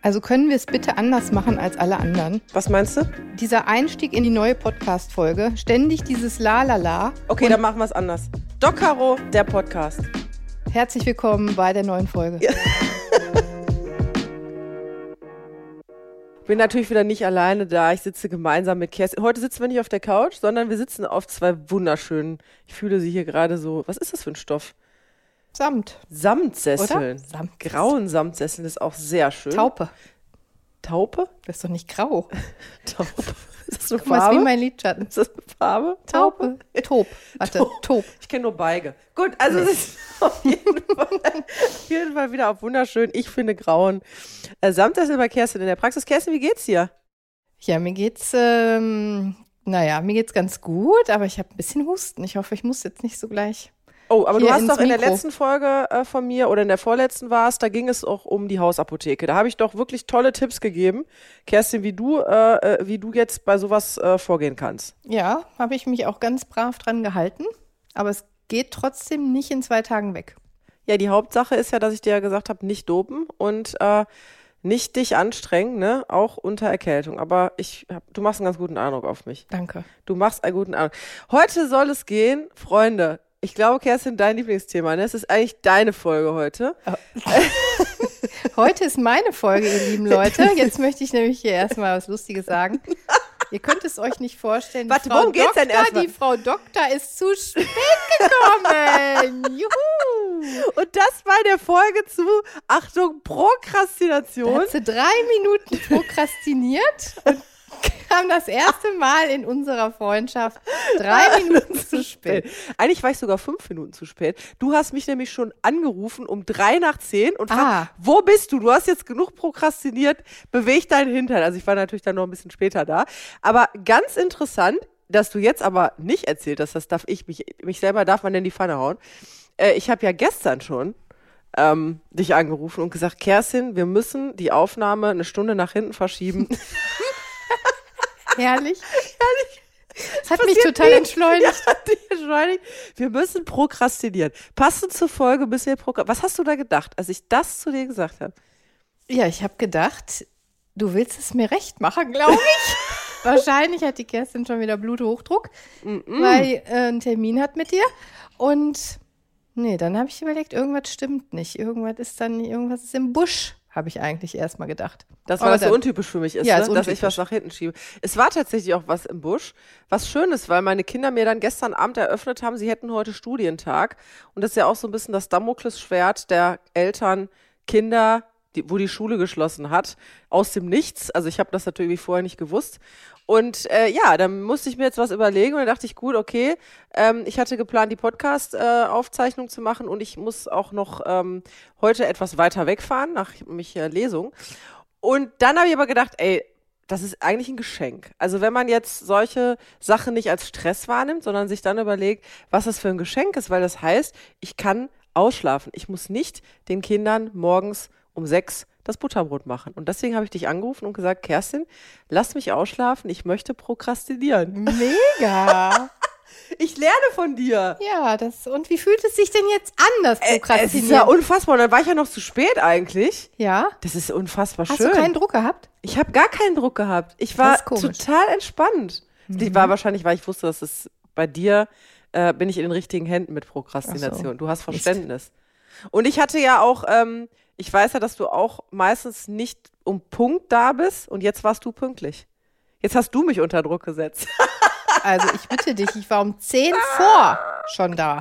Also können wir es bitte anders machen als alle anderen? Was meinst du? Dieser Einstieg in die neue Podcast-Folge, ständig dieses La La La. Okay, dann machen wir es anders. Doc Caro, der Podcast. Herzlich willkommen bei der neuen Folge. Ja. bin natürlich wieder nicht alleine da. Ich sitze gemeinsam mit Kerstin. Heute sitzen wir nicht auf der Couch, sondern wir sitzen auf zwei wunderschönen, ich fühle sie hier gerade so, was ist das für ein Stoff? Samt. Samtsesseln. Samt. Grauen Samtsesseln ist auch sehr schön. Taupe. Taupe? Das ist doch nicht grau. Taupe. Ist das eine Guck mal, ist Farbe? wie mein Lidschatten. Ist das eine Farbe? Taupe. Taub. Warte, Taub. Taub. Ich kenne nur Beige. Gut, also es ist auf jeden, Fall, auf jeden Fall wieder auf wunderschön. Ich finde grauen äh, Samtsessel bei Kerstin in der Praxis. Kerstin, wie geht's dir? Ja, mir geht's, ähm, naja, mir geht's ganz gut, aber ich habe ein bisschen Husten. Ich hoffe, ich muss jetzt nicht so gleich. Oh, aber du hast doch in der Mikro. letzten Folge äh, von mir oder in der vorletzten war es, da ging es auch um die Hausapotheke. Da habe ich doch wirklich tolle Tipps gegeben, Kerstin, wie du, äh, äh, wie du jetzt bei sowas äh, vorgehen kannst. Ja, habe ich mich auch ganz brav dran gehalten, aber es geht trotzdem nicht in zwei Tagen weg. Ja, die Hauptsache ist ja, dass ich dir ja gesagt habe, nicht dopen und äh, nicht dich anstrengen, ne? Auch unter Erkältung. Aber ich, hab, du machst einen ganz guten Eindruck auf mich. Danke. Du machst einen guten Eindruck. Heute soll es gehen, Freunde. Ich glaube, Kerstin, dein Lieblingsthema. Ne? Es ist eigentlich deine Folge heute. Heute ist meine Folge, ihr lieben Leute. Jetzt möchte ich nämlich hier erstmal was Lustiges sagen. Ihr könnt es euch nicht vorstellen. Warte, worum geht's Doktor, denn erstmal? Die Frau Doktor ist zu spät gekommen. Juhu. Und das bei der Folge zu, Achtung, Da Prokrastination. hat sie drei Minuten prokrastiniert und kam das erste Mal in unserer Freundschaft drei Minuten zu spät. Eigentlich war ich sogar fünf Minuten zu spät. Du hast mich nämlich schon angerufen um drei nach zehn und fragst, Ah. wo bist du? Du hast jetzt genug prokrastiniert, beweg deinen Hintern. Also ich war natürlich dann noch ein bisschen später da. Aber ganz interessant, dass du jetzt aber nicht erzählt hast, das darf ich, mich, mich selber darf man in die Pfanne hauen. Äh, ich habe ja gestern schon ähm, dich angerufen und gesagt, Kerstin, wir müssen die Aufnahme eine Stunde nach hinten verschieben. Herrlich. Das hat mich total nie. entschleunigt. Ja, entschleunigt. Wir müssen prokrastinieren. Passend zur Folge müssen wir prokrastinieren. Was hast du da gedacht, als ich das zu dir gesagt habe? Ja, ich habe gedacht, du willst es mir recht machen, glaube ich. Wahrscheinlich hat die Kerstin schon wieder Bluthochdruck, weil äh, einen Termin hat mit dir. Und nee, dann habe ich überlegt, irgendwas stimmt nicht. Irgendwas ist dann, irgendwas ist im Busch, habe ich eigentlich erstmal gedacht. Das, weil das so untypisch für mich ist, Ja, ne? ist dass ich was nach hinten schiebe. Es war tatsächlich auch was im Busch. Was Schönes, weil meine Kinder mir dann gestern Abend eröffnet haben, sie hätten heute Studientag. Und das ist ja auch so ein bisschen das Damoklesschwert der Eltern, Kinder, die, wo die Schule geschlossen hat, aus dem Nichts. Also ich habe das natürlich vorher nicht gewusst. Und äh, ja, dann musste ich mir jetzt was überlegen und dann dachte ich, gut, okay, ähm, ich hatte geplant, die Podcast-Aufzeichnung zu machen und ich muss auch noch ähm, heute etwas weiter wegfahren, nach mich äh, Lesung. Und dann habe ich aber gedacht, ey, das ist eigentlich ein Geschenk. Also wenn man jetzt solche Sachen nicht als Stress wahrnimmt, sondern sich dann überlegt, was das für ein Geschenk ist, weil das heißt, ich kann ausschlafen. Ich muss nicht den Kindern morgens um sechs das Butterbrot machen. Und deswegen habe ich dich angerufen und gesagt, Kerstin, lass mich ausschlafen, ich möchte prokrastinieren. Mega. Ich lerne von dir. ja, das, und wie fühlt es sich denn jetzt an, das Äh, Es ist Prokrastinieren? ja unfassbar. Und dann war ich ja noch zu spät eigentlich. ja? Das ist unfassbar Hast schön. du keinen Druck gehabt? Ich habe gar keinen Druck gehabt. Ich war total entspannt. Mhm. war wahrscheinlich, weil ich wusste, dass es bei dir äh, bin ich in den richtigen Händen mit Prokrastination. Du hast. Verständnis. Und ich hatte ja auch, ähm, ich weiß ja, dass du auch meistens nicht um Punkt da bist und jetzt warst du pünktlich. Jetzt hast du mich unter Druck gesetzt. Also ich bitte dich, ich war um 10 vor schon da.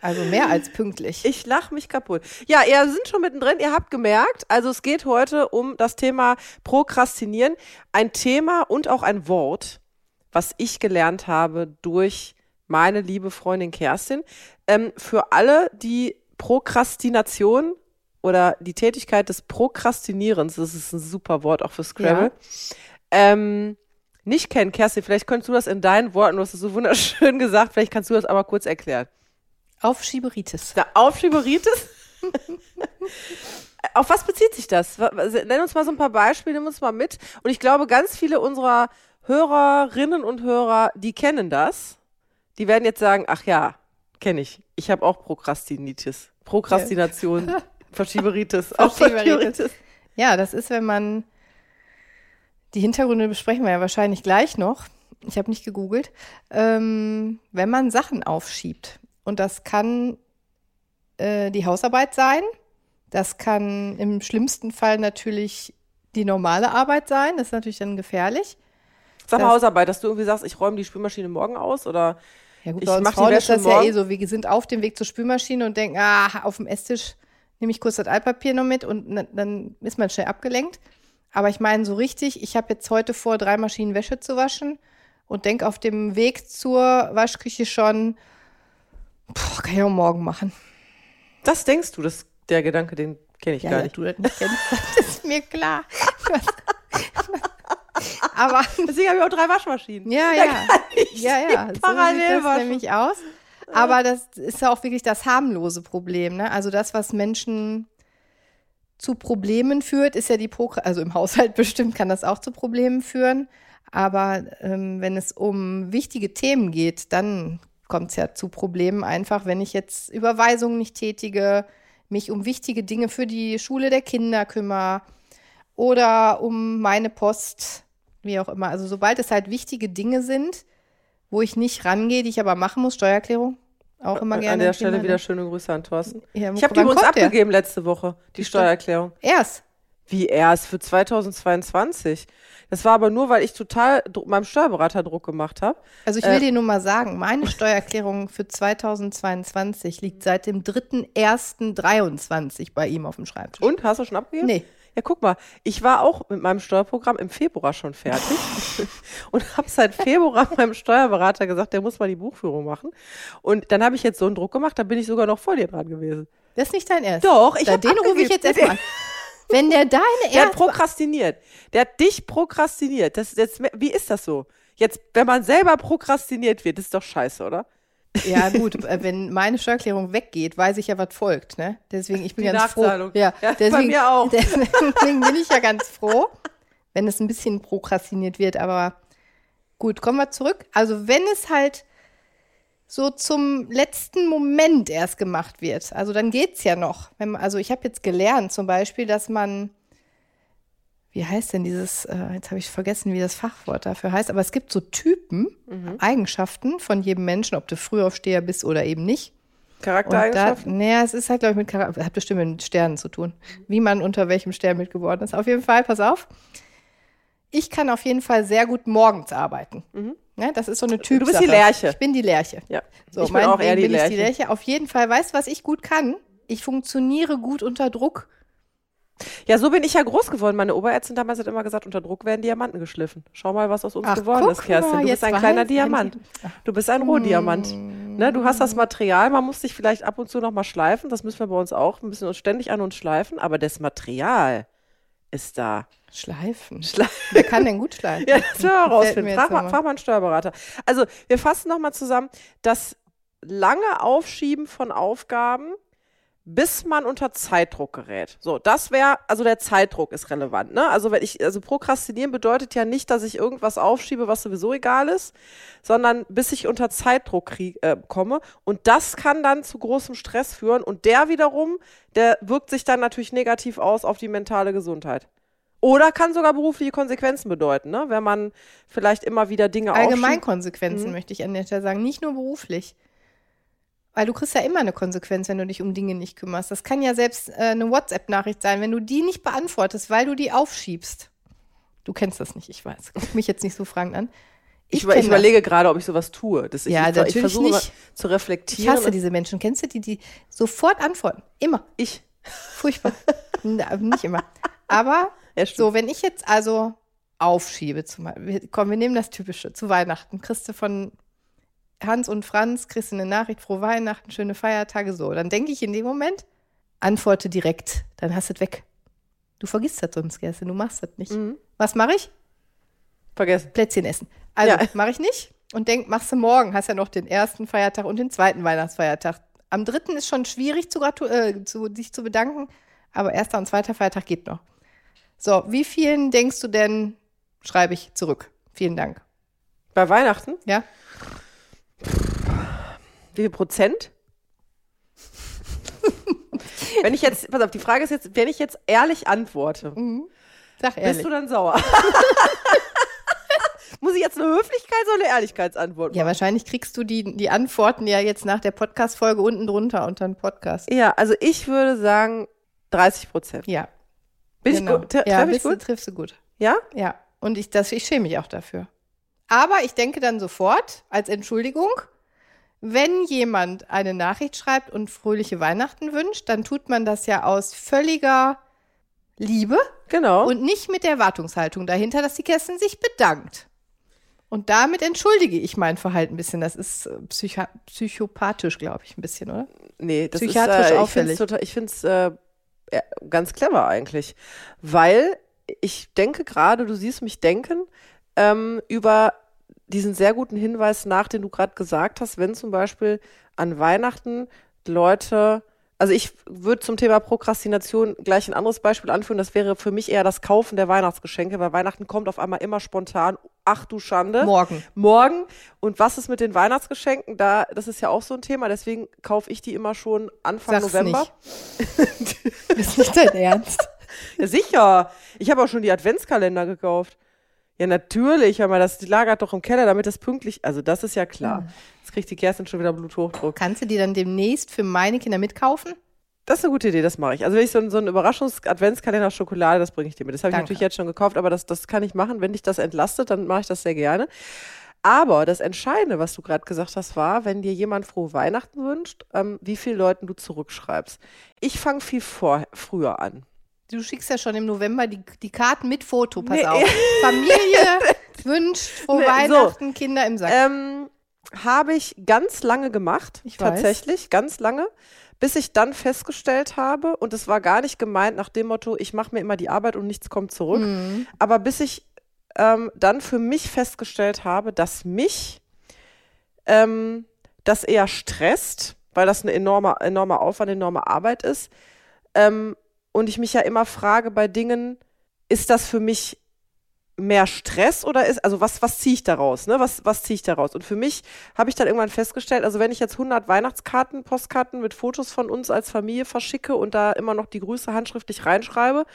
Also mehr als pünktlich. Ich lach mich kaputt. Ja, ihr sind schon mittendrin, ihr habt gemerkt, also es geht heute um das Thema Prokrastinieren. Ein Thema und auch ein Wort, was ich gelernt habe durch meine liebe Freundin Kerstin. Ähm, für alle, die Prokrastination oder die Tätigkeit des Prokrastinierens, das ist ein super Wort auch für Scrabble, ähm, nicht kennen. Kerstin, vielleicht könntest du das in deinen Worten, du hast es so wunderschön gesagt, vielleicht kannst du das aber kurz erklären. Auf Schieberitis. Der Aufschieberitis? Auf was bezieht sich das? Nenn uns mal so ein paar Beispiele, nimm uns mal mit. Und ich glaube, ganz viele unserer Hörerinnen und Hörer, die kennen das. Die werden jetzt sagen, ach ja, kenne ich. Ich habe auch Prokrastinitis. Prokrastination, Verschieberitis, auch Verschieberitis. Ja, das ist, wenn man, die Hintergründe besprechen wir ja wahrscheinlich gleich noch. Ich habe nicht gegoogelt. Ähm, wenn man Sachen aufschiebt. Und das kann äh, die Hausarbeit sein. Das kann im schlimmsten Fall natürlich die normale Arbeit sein. Das ist natürlich dann gefährlich. Sag mal Das- Hausarbeit, dass du irgendwie sagst, ich räume die Spülmaschine morgen aus oder Ja gut, Ich bei uns mach die Frauen ist Wäsche das ja morgen. eh so. Wir sind auf dem Weg zur Spülmaschine und denken, ah, auf dem Esstisch nehme ich kurz das Altpapier noch mit und dann ist man schnell abgelenkt. Aber ich meine so richtig, ich habe jetzt heute vor, drei Maschinen Wäsche zu waschen und denke auf dem Weg zur Waschküche schon, boah, kann ich auch morgen machen. das denkst du, das, der Gedanke, den kenne ich Ja, gar ja, nicht. du das nicht kennst, das ist mir klar. Aber Deswegen habe ich auch drei Waschmaschinen. Ja, ja. Ja, ja. So parallel sieht das waschen. nämlich aus. Aber das ist ja auch wirklich das harmlose Problem. Ne? Also das, was Menschen zu Problemen führt, ist ja die Prokra also im Haushalt bestimmt kann das auch zu Problemen führen. Aber ähm, wenn es um wichtige Themen geht, dann kommt es ja zu Problemen einfach, wenn ich jetzt Überweisungen nicht tätige, mich um wichtige Dinge für die Schule der Kinder kümmere oder um meine Post, wie auch immer. Also sobald es halt wichtige Dinge sind, wo ich nicht rangehe, die ich aber machen muss, Steuererklärung, auch immer gerne. An der Stelle wieder ne? schöne Grüße an Thorsten. Ja, Ich habe die übrigens kommt der? abgegeben letzte Woche, die Steuererklärung. Erst. Wie erst für 2022. Das war aber nur, weil ich total meinem Steuerberater Druck gemacht habe. Also ich will Äh. dir nur mal sagen, meine Steuererklärung für 2022 liegt seit dem 3.1.23 bei ihm auf dem Schreibtisch. Und, hast du schon abgegeben? Nee. Ja, guck mal, ich war auch mit meinem Steuerprogramm im Februar schon fertig und habe seit Februar meinem Steuerberater gesagt, der muss mal die Buchführung machen. Und dann habe ich jetzt so einen Druck gemacht, da bin ich sogar noch vor dir dran gewesen. Das ist nicht dein Ernst. Doch, ich Da, hab den rufe ich jetzt erstmal an. Wenn der deine Der hat prokrastiniert. Der hat dich prokrastiniert. Das, das, wie ist das so? Jetzt, wenn man selber prokrastiniert wird, ist doch scheiße, oder? Ja, gut, äh, wenn meine Steuererklärung weggeht, weiß ich ja, was folgt, ne? Deswegen, ich bin Die ganz froh. Ja, Ja, bei deswegen, mir auch. Deswegen bin ich ja ganz froh, wenn es ein bisschen prokrastiniert wird. Aber gut, kommen wir zurück. Also, wenn es halt so zum letzten Moment erst gemacht wird, also dann geht's ja noch. Wenn man, also, ich habe jetzt gelernt zum Beispiel, dass man wie heißt denn dieses, äh, jetzt habe ich vergessen, wie das Fachwort dafür heißt, aber es gibt so Typen, Eigenschaften von jedem Menschen, ob du Frühaufsteher bist oder eben nicht. Charaktereigenschaften? naja, es ist halt, glaube ich, mit Charakter, hat bestimmt mit Sternen zu tun. Wie man unter welchem Stern mitgeworden ist. Auf jeden Fall, pass auf. Ich kann auf jeden Fall sehr gut morgens arbeiten. Ne, das ist so eine Typsache. Mhm. bist die Lerche. Ich bin die Lerche. ja. So, ich bin auch eher die bin ich Lerche. die Lerche. Auf jeden Fall, weißt du, was ich gut kann? Ich funktioniere gut unter Druck. Ja, so bin ich ja groß geworden. Meine Oberärztin damals hat immer gesagt, unter Druck werden Diamanten geschliffen. Schau mal, was aus uns Ach, geworden ist, Kerstin. mal, Du bist ein kleiner ein Diamant. Di- Du bist ein Rohdiamant. Ne, du hast das Material, man muss dich vielleicht ab und zu noch mal schleifen. Das müssen wir bei uns auch. Wir müssen uns ständig an uns schleifen. Aber das Material ist da. Schleifen. Schleif Wer kann denn gut schleifen? Ja, das werden wir Fällt rausfinden. mir Frag mal, nochmal. frag mal einen Steuerberater. Also, wir fassen nochmal zusammen. Das lange Aufschieben von Aufgaben, bis man unter Zeitdruck gerät. So, das wäre, also der Zeitdruck ist relevant, ne? Also, wenn ich, also Prokrastinieren bedeutet ja nicht, dass ich irgendwas aufschiebe, was sowieso egal ist, sondern bis ich unter Zeitdruck krieg, äh, komme. Und das kann dann zu großem Stress führen. Und der wiederum, der wirkt sich dann natürlich negativ aus auf die mentale Gesundheit. Oder kann sogar berufliche Konsequenzen bedeuten, ne? wenn man vielleicht immer wieder Dinge aufschiebt. Allgemeinkonsequenzen Mhm. möchte ich an der Stelle sagen, nicht nur beruflich. Weil du kriegst ja immer eine Konsequenz, wenn du dich um Dinge nicht kümmerst. Das kann ja selbst äh, eine WhatsApp-Nachricht sein, wenn du die nicht beantwortest, weil du die aufschiebst. Du kennst das nicht, ich weiß. Guck mich jetzt nicht so fragend an. Ich, ich das. überlege gerade, ob ich sowas tue. Das, ich, Ja, ich, ich versuche nicht. zu Ich reflektieren. hasse diese Menschen. Kennst du die, die sofort antworten? Immer. Ich. Furchtbar. Na, nicht immer. Aber Ja, so, wenn ich jetzt also aufschiebe, zum Beispiel, komm, wir nehmen das Typische, zu Weihnachten, kriegst du von Hans und Franz, kriegst du eine Nachricht, frohe Weihnachten, schöne Feiertage, so. Dann denke ich in dem Moment, antworte direkt, dann hast du es weg. Du vergisst das sonst, Kerstin, du machst das nicht. Mhm. Was mache ich? Vergessen. Plätzchen essen. Also, Ja. mache ich nicht und denk, machst du morgen, hast ja noch den ersten Feiertag und den zweiten Weihnachtsfeiertag. Am dritten ist schon schwierig, zu, äh, zu sich zu bedanken, aber erster und zweiter Feiertag geht noch. So, wie vielen denkst du denn, schreibe ich zurück? Vielen Dank. Bei Weihnachten? Ja? Wie viel Prozent? Wenn ich jetzt, pass auf, die Frage ist jetzt, wenn ich jetzt ehrlich antworte, Sag ehrlich. bist du dann sauer? Muss ich jetzt eine Höflichkeits- oder eine Ehrlichkeitsantwort machen? ja, wahrscheinlich kriegst du die, die Antworten ja jetzt nach der Podcast-Folge unten drunter unter den Podcast. Ja, also ich würde sagen 30 Prozent. Ja. Bin genau. ich gut? Tre- ja, ich bist du, gut? triffst du gut. Ja? Ja. Und ich, das, ich schäme mich auch dafür. Aber ich denke dann sofort als Entschuldigung, wenn jemand eine Nachricht schreibt und fröhliche Weihnachten wünscht, dann tut man das ja aus völliger Liebe Genau. und nicht mit der Erwartungshaltung dahinter, dass die Kerstin sich bedankt. Und damit entschuldige ich mein Verhalten ein bisschen. Das ist äh, psycha psychopathisch, glaube ich, ein bisschen, oder? Nee, das Psychiatrisch ist, äh, ich auffällig. finde es äh, ganz clever eigentlich, weil ich denke gerade, du siehst mich denken, ähm, über diesen sehr guten Hinweis nach, den du gerade gesagt hast, wenn zum Beispiel an Weihnachten Leute, also ich würde zum Thema Prokrastination gleich ein anderes Beispiel anführen, das wäre für mich eher das Kaufen der Weihnachtsgeschenke, weil Weihnachten kommt auf einmal immer spontan, ach du Schande Morgen. morgen. Und was ist mit den Weihnachtsgeschenken? Da, das ist ja auch so ein Thema. Deswegen kaufe ich die immer schon Anfang Sag's November. nicht. ist nicht dein Ernst. Ja, sicher. Ich habe auch schon die Adventskalender gekauft. Ja, natürlich, aber das lagert doch im Keller, damit das pünktlich. Also das ist ja klar. Jetzt kriegt die Kerstin schon wieder Bluthochdruck. Kannst du die dann demnächst für meine Kinder mitkaufen? Das ist eine gute Idee, das mache ich. Also wenn ich so, einen- so einen Überraschungs-Adventskalender Schokolade, das bringe ich dir mit. Das habe ich natürlich jetzt schon gekauft, aber das, das kann ich machen. Wenn dich das entlastet, dann mache ich das sehr gerne. Aber das Entscheidende, was du gerade gesagt hast, war, wenn dir jemand frohe Weihnachten wünscht, ähm, wie viele Leuten du zurückschreibst. Ich fange viel vor, früher an. Du schickst ja schon im November die, die Karten mit Foto, pass Nee. auf. Familie wünscht frohe Nee, so. Weihnachten, Kinder im Sack. Ähm, habe ich ganz lange gemacht, Ich weiß. tatsächlich, ganz lange, bis ich dann festgestellt habe, und es war gar nicht gemeint nach dem Motto, ich mache mir immer die Arbeit und nichts kommt zurück, Mhm. aber bis ich ähm, dann für mich festgestellt habe, dass mich ähm, das eher stresst, weil das ein enormer, enormer Aufwand, enorme Arbeit ist. Ähm, und ich mich ja immer frage bei Dingen, ist das für mich mehr Stress oder ist, also was, was ziehe ich daraus, ne? Was, was ziehe ich daraus? Und für mich habe ich dann irgendwann festgestellt, also wenn ich jetzt 100 Weihnachtskarten, Postkarten mit Fotos von uns als Familie verschicke und da immer noch die Grüße handschriftlich reinschreibe,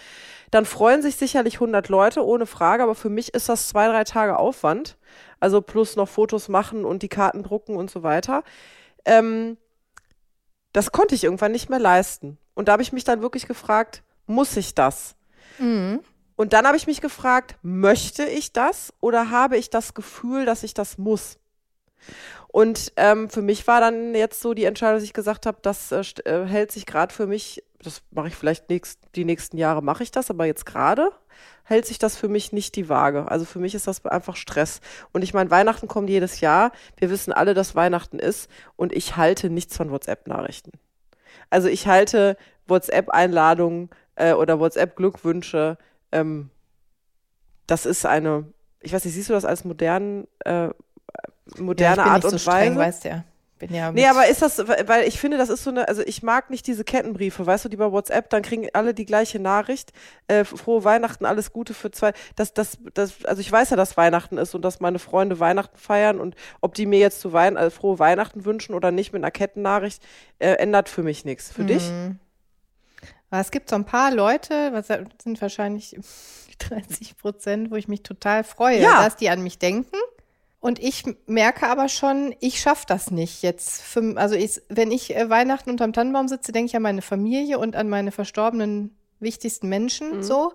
dann freuen sich sicherlich 100 Leute, ohne Frage, aber für mich ist das zwei, drei Tage Aufwand. Also plus noch Fotos machen und die Karten drucken und so weiter. Ähm, das konnte ich irgendwann nicht mehr leisten. Und da habe ich mich dann wirklich gefragt, muss ich das? Mhm. Und dann habe ich mich gefragt, möchte ich das oder habe ich das Gefühl, dass ich das muss? Und ähm, für mich war dann jetzt so die Entscheidung, dass ich gesagt habe, das äh, äh, hält sich gerade für mich, das mache ich vielleicht nächst, die nächsten Jahre mache ich das, aber jetzt gerade hält sich das für mich nicht die Waage. Also für mich ist das einfach Stress. Und ich meine, Weihnachten kommt jedes Jahr. Wir wissen alle, dass Weihnachten ist und ich halte nichts von WhatsApp-Nachrichten. Also ich halte WhatsApp-Einladungen äh, oder WhatsApp-Glückwünsche. Ähm, das ist eine, ich weiß nicht, siehst du das als modernen, äh, moderne ja, Art und so streng, Weise? weißt du ja. Bin ja Nee, aber ist das, weil ich finde, das ist so eine, also ich mag nicht diese Kettenbriefe, weißt du, die bei WhatsApp, dann kriegen alle die gleiche Nachricht, äh, frohe Weihnachten, alles Gute für zwei, das, das, das, also ich weiß ja, dass Weihnachten ist und dass meine Freunde Weihnachten feiern und ob die mir jetzt zu Wein, äh, frohe Weihnachten wünschen oder nicht mit einer Kettennachricht, äh, ändert für mich nichts. Für dich? Mhm. Aber es gibt so ein paar Leute, was sind wahrscheinlich 30 Prozent, wo ich mich total freue, Ja. dass die an mich denken. Und ich merke aber schon, ich schaffe das nicht jetzt. Für, also ich, wenn ich äh, Weihnachten unterm Tannenbaum sitze, denke ich an meine Familie und an meine verstorbenen wichtigsten Menschen Mhm. so.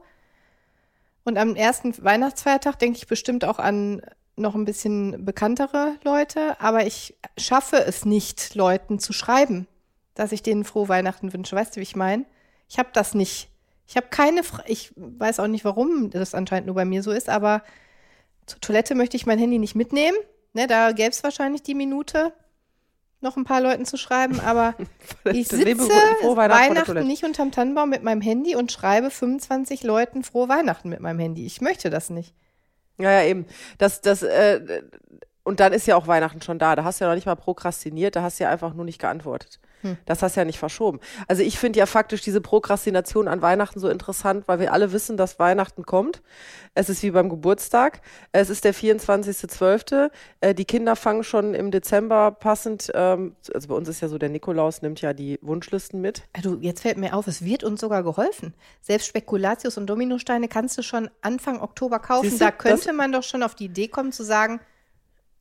Und am ersten Weihnachtsfeiertag denke ich bestimmt auch an noch ein bisschen bekanntere Leute, aber ich schaffe es nicht, Leuten zu schreiben, dass ich denen frohe Weihnachten wünsche. Weißt du, wie ich meine? Ich habe das nicht. Ich habe keine, ich weiß auch nicht, warum das anscheinend nur bei mir so ist, aber zur Toilette möchte ich mein Handy nicht mitnehmen. Ne, da gäbe es wahrscheinlich die Minute, noch ein paar Leuten zu schreiben, aber ich sitze Weihnachten nicht unterm Tannenbaum mit meinem Handy und schreibe 25 Leuten frohe Weihnachten mit meinem Handy. Ich möchte das nicht. Ja, ja, eben. Das, das, äh, und dann ist ja auch Weihnachten schon da. Da hast du ja noch nicht mal prokrastiniert, da hast du ja einfach nur nicht geantwortet. Hm. Das hast du ja nicht verschoben. Also ich finde ja faktisch diese Prokrastination an Weihnachten so interessant, weil wir alle wissen, dass Weihnachten kommt. Es ist wie beim Geburtstag. Es ist der 24.12. Äh, die Kinder fangen schon im Dezember passend, ähm, also bei uns ist ja so, der Nikolaus nimmt ja die Wunschlisten mit. Du, jetzt fällt mir auf, es wird uns sogar geholfen. Selbst Spekulatius und Dominosteine kannst du schon Anfang Oktober kaufen. Siehste, da könnte man doch schon auf die Idee kommen zu sagen,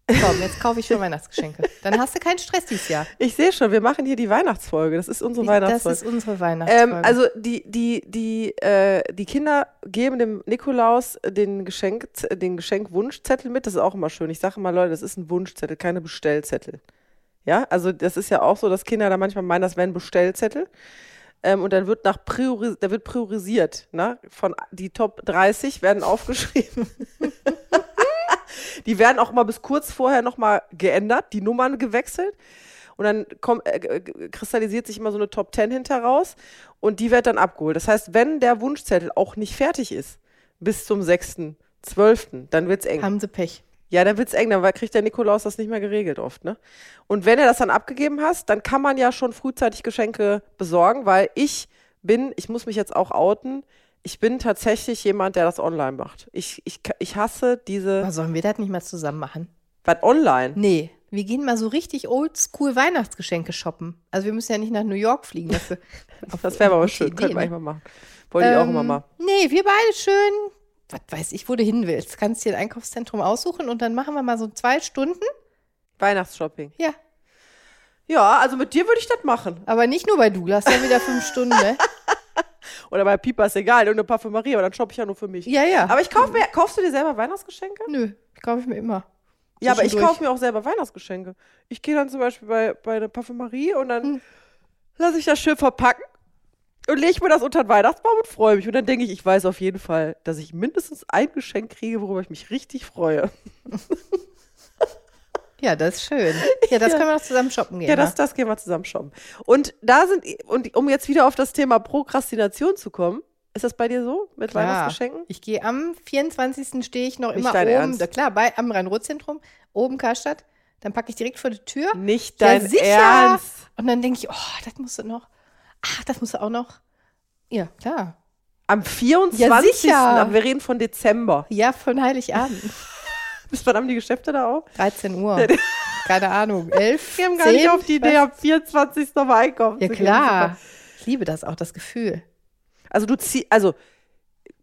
Komm, jetzt kaufe ich schon Weihnachtsgeschenke. Dann hast du keinen Stress dieses Jahr. Ich sehe schon, wir machen hier die Weihnachtsfolge. Das ist unsere Weihnachtsfolge. Das ist unsere Weihnachtsfolge. Ähm, also die, die, die, äh, die Kinder geben dem Nikolaus den, Geschenk, den Geschenkwunschzettel mit. Das ist auch immer schön. Ich sage immer, Leute, das ist ein Wunschzettel, keine Bestellzettel. Ja, also das ist ja auch so, dass Kinder da manchmal meinen, das wären Bestellzettel. Ähm, und dann wird nach Priori da wird priorisiert. Ne? Von die Top 30 werden aufgeschrieben. Die werden auch mal bis kurz vorher nochmal geändert, die Nummern gewechselt. Und dann kommt, äh, kristallisiert sich immer so eine Top 10 hinter raus und die wird dann abgeholt. Das heißt, wenn der Wunschzettel auch nicht fertig ist, bis zum 6.12., dann wird es eng. Haben sie Pech. Ja, dann wird es eng, dann kriegt der Nikolaus das nicht mehr geregelt oft, ne? Und wenn er das dann abgegeben hast, dann kann man ja schon frühzeitig Geschenke besorgen, weil ich bin, ich muss mich jetzt auch outen, ich bin tatsächlich jemand, der das online macht. Ich, ich, ich hasse diese. Aber sollen wir das nicht mal zusammen machen? Was online? Nee. Wir gehen mal so richtig oldschool Weihnachtsgeschenke shoppen. Also wir müssen ja nicht nach New York fliegen dafür. das wäre aber schön. Idee, Könnten wir eigentlich mal machen. Wollte ähm, ich auch immer ähm, mal. Nee, wir beide schön. Was weiß ich, wo du hin willst. Kannst dir ein Einkaufszentrum aussuchen und dann machen wir mal so zwei Stunden. Weihnachtsshopping. Ja. Ja, also mit dir würde ich das machen. Aber nicht nur bei Douglas, ja wieder fünf Stunden, ne? Oder bei Pipa ist egal, irgendeine Parfümerie, aber dann shoppe ich ja nur für mich. Ja, ja. Aber ich kaufe mir, kaufst du dir selber Weihnachtsgeschenke? Nö, kaufe ich mir immer. Ja, aber ich kaufe mir auch selber Weihnachtsgeschenke. Ich gehe dann zum Beispiel bei, bei einer Parfümerie und dann hm. lasse ich das schön verpacken und lege mir das unter den Weihnachtsbaum und freue mich. Und dann denke ich, ich weiß auf jeden Fall, dass ich mindestens ein Geschenk kriege, worüber ich mich richtig freue. Ja, das ist schön. Ja, das können wir noch zusammen shoppen gehen. Ja, das, das gehen wir zusammen shoppen. Und da sind, und um jetzt wieder auf das Thema Prokrastination zu kommen, ist das bei dir so mit klar. Weihnachtsgeschenken? Ich gehe am 24. stehe ich noch Nicht immer oben, Ernst. klar, bei, am Rhein-Ruhr-Zentrum, oben Karstadt. Dann packe ich direkt vor die Tür. Nicht dein ja, sicher. Ernst. Und dann denke ich, oh, das musst du noch. Ach, das musst du auch noch. Ja, klar. Am 24. Ja, sicher. Aber wir reden von Dezember. Ja, von Heiligabend. Bis wann haben die Geschäfte da auch? 13 Uhr. Keine Ahnung. 11? Wir haben gar 10, nicht auf die Idee, am 24. nochmal einkaufen Ja, klar. Ich liebe das auch, das Gefühl. Also du ziehst, also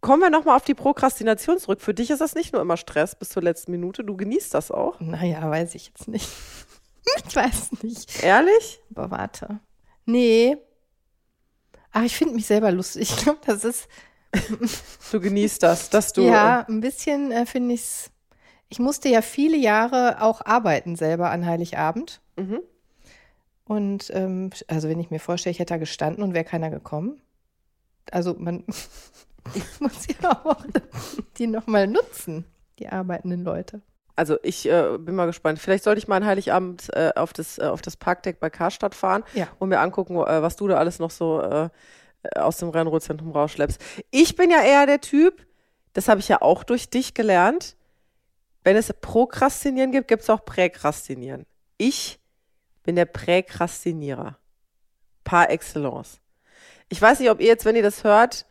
kommen wir nochmal auf die Prokrastination zurück. Für dich ist das nicht nur immer Stress bis zur letzten Minute. Du genießt das auch. Naja, weiß ich jetzt nicht. ich weiß nicht. Ehrlich? Aber warte. Nee. Aber ich finde mich selber lustig. Ich glaube, das ist. du genießt das, dass du. Ja, ein bisschen äh, finde ich es ich musste ja viele Jahre auch arbeiten selber an Heiligabend. Mhm. Und ähm, also wenn ich mir vorstelle, ich hätte da gestanden und wäre keiner gekommen. Also man muss ja auch die nochmal nutzen, die arbeitenden Leute. Also ich äh, bin mal gespannt. Vielleicht sollte ich mal an Heiligabend äh, auf, das, äh, auf das Parkdeck bei Karstadt fahren ja. und mir angucken, äh, was du da alles noch so äh, aus dem Rennruhezentrum rausschleppst. Ich bin ja eher der Typ, das habe ich ja auch durch dich gelernt, wenn es Prokrastinieren gibt, gibt es auch Präkrastinieren. Ich bin der Präkrastinierer. Par excellence. Ich weiß nicht, ob ihr jetzt, wenn ihr das hört,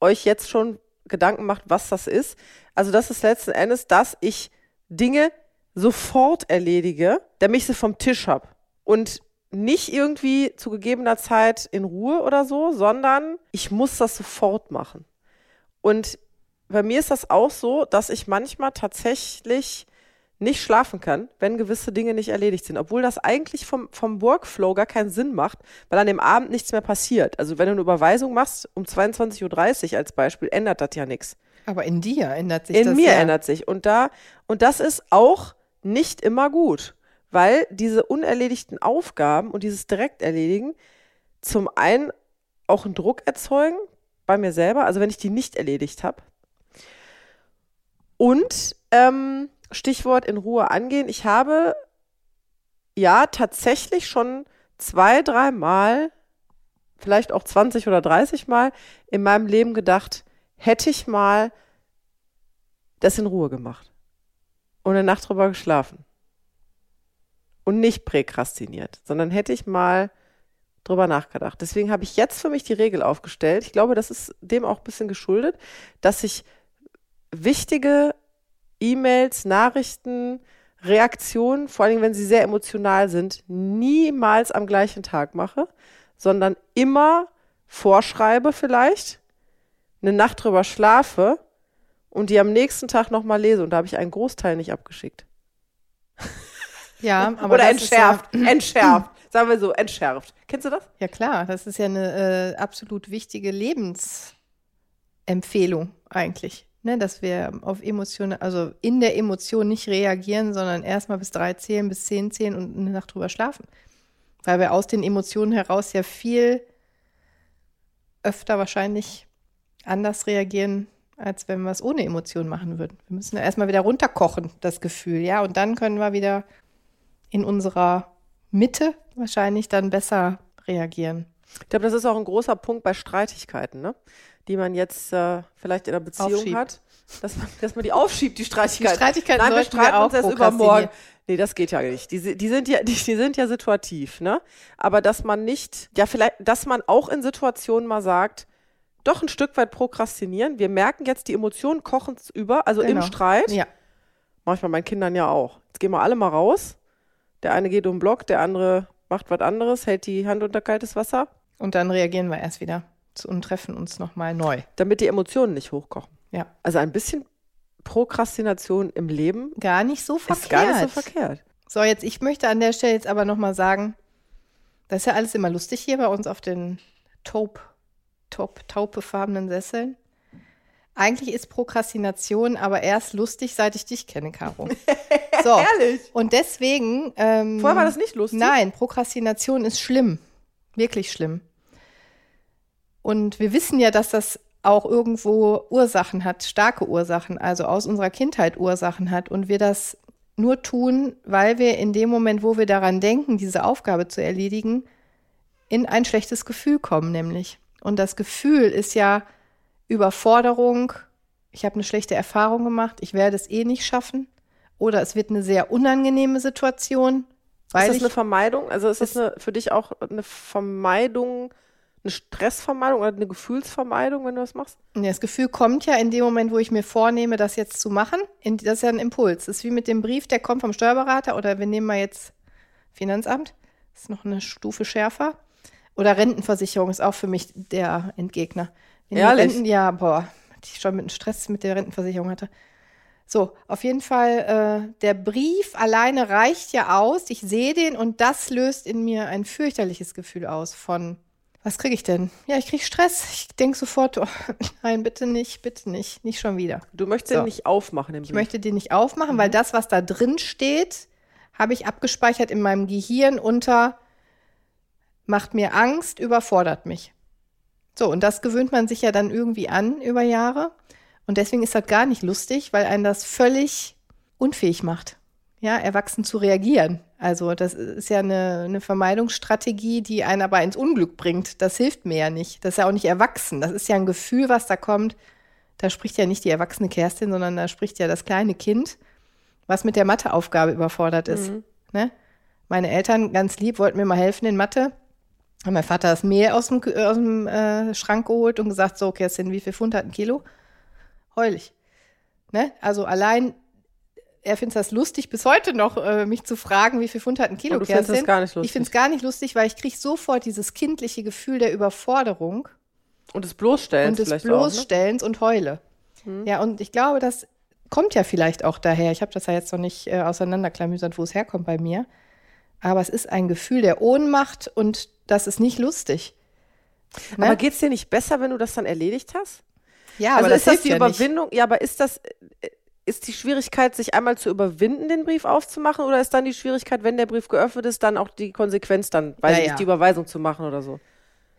euch jetzt schon Gedanken macht, was das ist. Also das ist letzten Endes, dass ich Dinge sofort erledige, damit ich sie vom Tisch habe. Und nicht irgendwie zu gegebener Zeit in Ruhe oder so, sondern ich muss das sofort machen. Und bei mir ist das auch so, dass ich manchmal tatsächlich nicht schlafen kann, wenn gewisse Dinge nicht erledigt sind, obwohl das eigentlich vom, vom Workflow gar keinen Sinn macht, weil an dem Abend nichts mehr passiert. Also wenn du eine Überweisung machst um 22.30 Uhr als Beispiel, ändert das ja nichts. Aber in dir ändert sich in das. In mir ja. ändert sich. Und da, und das ist auch nicht immer gut, weil diese unerledigten Aufgaben und dieses Direkterledigen zum einen auch einen Druck erzeugen bei mir selber, also wenn ich die nicht erledigt habe, und ähm, Stichwort in Ruhe angehen. Ich habe ja tatsächlich schon zwei, dreimal, vielleicht auch 20 oder 30 Mal in meinem Leben gedacht, hätte ich mal das in Ruhe gemacht und eine Nacht drüber geschlafen. und nicht präkrastiniert, sondern hätte ich mal drüber nachgedacht. Deswegen habe ich jetzt für mich die Regel aufgestellt. Ich glaube, das ist dem auch ein bisschen geschuldet, dass ich wichtige E-Mails, Nachrichten, Reaktionen, vor allem wenn sie sehr emotional sind, niemals am gleichen Tag mache, sondern immer vorschreibe vielleicht, eine Nacht drüber schlafe und die am nächsten Tag nochmal lese. Und da habe ich einen Großteil nicht abgeschickt. Ja, aber Oder entschärft, ja, entschärft. Sagen wir so, entschärft. Kennst du das? ja klar, das ist ja eine äh, absolut wichtige Lebensempfehlung eigentlich. Ne, dass wir auf Emotionen, also in der Emotion nicht reagieren, sondern erstmal bis drei zählen, bis zehn zählen und eine Nacht drüber schlafen. Weil wir aus den Emotionen heraus ja viel öfter wahrscheinlich anders reagieren, als wenn wir es ohne Emotionen machen würden. Wir müssen ja erstmal wieder runterkochen, das Gefühl, ja, und dann können wir wieder in unserer Mitte wahrscheinlich dann besser reagieren. Ich glaube, das ist auch ein großer Punkt bei Streitigkeiten, ne? Die man jetzt äh, vielleicht in einer Beziehung Aufschiebt. hat. Dass man, dass man die aufschiebt, die Streitigkeiten. Die Streitigkeiten Nein, wir wir streiten auch uns erst übermorgen. Nee, das geht ja nicht. Die, die, sind ja, die, die sind ja situativ, ne? Aber dass man nicht, ja, vielleicht, dass man auch in Situationen mal sagt, doch ein Stück weit prokrastinieren. Wir merken jetzt, die Emotionen kochen über, also im Genau. Streit. Ja, Manchmal meinen Kindern ja auch. Jetzt gehen wir alle mal raus. Der eine geht um den Block, der andere macht was anderes, hält die Hand unter kaltes Wasser, und dann reagieren wir erst wieder und treffen uns nochmal neu. damit die Emotionen nicht hochkochen. Ja. Also ein bisschen Prokrastination im Leben Gar nicht so verkehrt. ist gar nicht so verkehrt. So, jetzt, ich möchte an der Stelle jetzt aber nochmal sagen, das ist ja alles immer lustig hier bei uns auf den taupe, taupe, taupefarbenen Sesseln. Eigentlich ist Prokrastination aber erst lustig, seit ich dich kenne, Caro. So. Ehrlich? Und deswegen. Ähm, Vorher war das nicht lustig? Nein, Prokrastination ist schlimm. Wirklich schlimm. Und wir wissen ja, dass das auch irgendwo Ursachen hat, starke Ursachen, also aus unserer Kindheit Ursachen hat. Und wir das nur tun, weil wir in dem Moment, wo wir daran denken, diese Aufgabe zu erledigen, in ein schlechtes Gefühl kommen, nämlich. Und das Gefühl ist ja Überforderung. Ich habe eine schlechte Erfahrung gemacht. Ich werde es eh nicht schaffen. Oder es wird eine sehr unangenehme Situation. Ist das eine Vermeidung? Also ist das eine, für dich auch eine Vermeidung, eine Stressvermeidung oder eine Gefühlsvermeidung, wenn du das machst? Ja, Das Gefühl kommt ja in dem Moment, wo ich mir vornehme, das jetzt zu machen. In, das ist ja ein Impuls. Das ist wie mit dem Brief, der kommt vom Steuerberater oder wir nehmen mal jetzt Finanzamt. Das ist noch eine Stufe schärfer. Oder Rentenversicherung ist auch für mich der Entgegner. Die Ehrlich? Renten, ja, boah, ich schon mit einem Stress mit der Rentenversicherung hatte. So, auf jeden Fall, äh, der Brief alleine reicht ja aus. Ich sehe den und das löst in mir ein fürchterliches Gefühl aus von, was kriege ich denn? Ja, ich kriege Stress. Ich denke sofort, oh, nein, bitte nicht, bitte nicht, nicht schon wieder. Du möchtest So. den nicht aufmachen im Ich möchte den nicht aufmachen, weil das, was da drin steht, habe ich abgespeichert in meinem Gehirn unter macht mir Angst, überfordert mich. So, und das gewöhnt man sich ja dann irgendwie an über Jahre. Und deswegen ist das gar nicht lustig, weil einen das völlig unfähig macht, ja, erwachsen zu reagieren. Also das ist ja eine, eine Vermeidungsstrategie, die einen aber ins Unglück bringt. Das hilft mir ja nicht. Das ist ja auch nicht erwachsen. Das ist ja ein Gefühl, was da kommt. Da spricht ja nicht die erwachsene Kerstin, sondern da spricht ja das kleine Kind, was mit der Matheaufgabe überfordert ist. Ne? Meine Eltern, ganz lieb, wollten mir mal helfen in Mathe. Hat mein Vater das Mehl aus dem, Kü- aus dem äh, Schrank geholt und gesagt, so, Kerstin, wie viel Pfund hat ein Kilo? Heulig. Ne? Also allein, er findet das lustig, bis heute noch äh, mich zu fragen, wie viel Pfund hat ein Kilo, du findest das Kerstin. gar nicht Ich lustig. finde es gar nicht lustig, weil ich kriege sofort dieses kindliche Gefühl der Überforderung Und des Bloßstellens und des vielleicht auch, ne? Bloßstellens und Heule. Ja, und ich glaube, das kommt ja vielleicht auch daher. Ich habe das ja jetzt noch nicht äh, auseinanderklamüsert, wo es herkommt bei mir. Aber es ist ein Gefühl der Ohnmacht und das ist nicht lustig. Ne? Aber geht's dir nicht besser, wenn du das dann erledigt hast? ja, also aber ist das hilft die ja nicht. Überwindung? Ja, aber ist das äh, ist die Schwierigkeit, sich einmal zu überwinden, den Brief aufzumachen, oder ist dann die Schwierigkeit, wenn der Brief geöffnet ist, dann auch die Konsequenz, dann, weiß Ja, ich ja. die Überweisung zu machen oder so?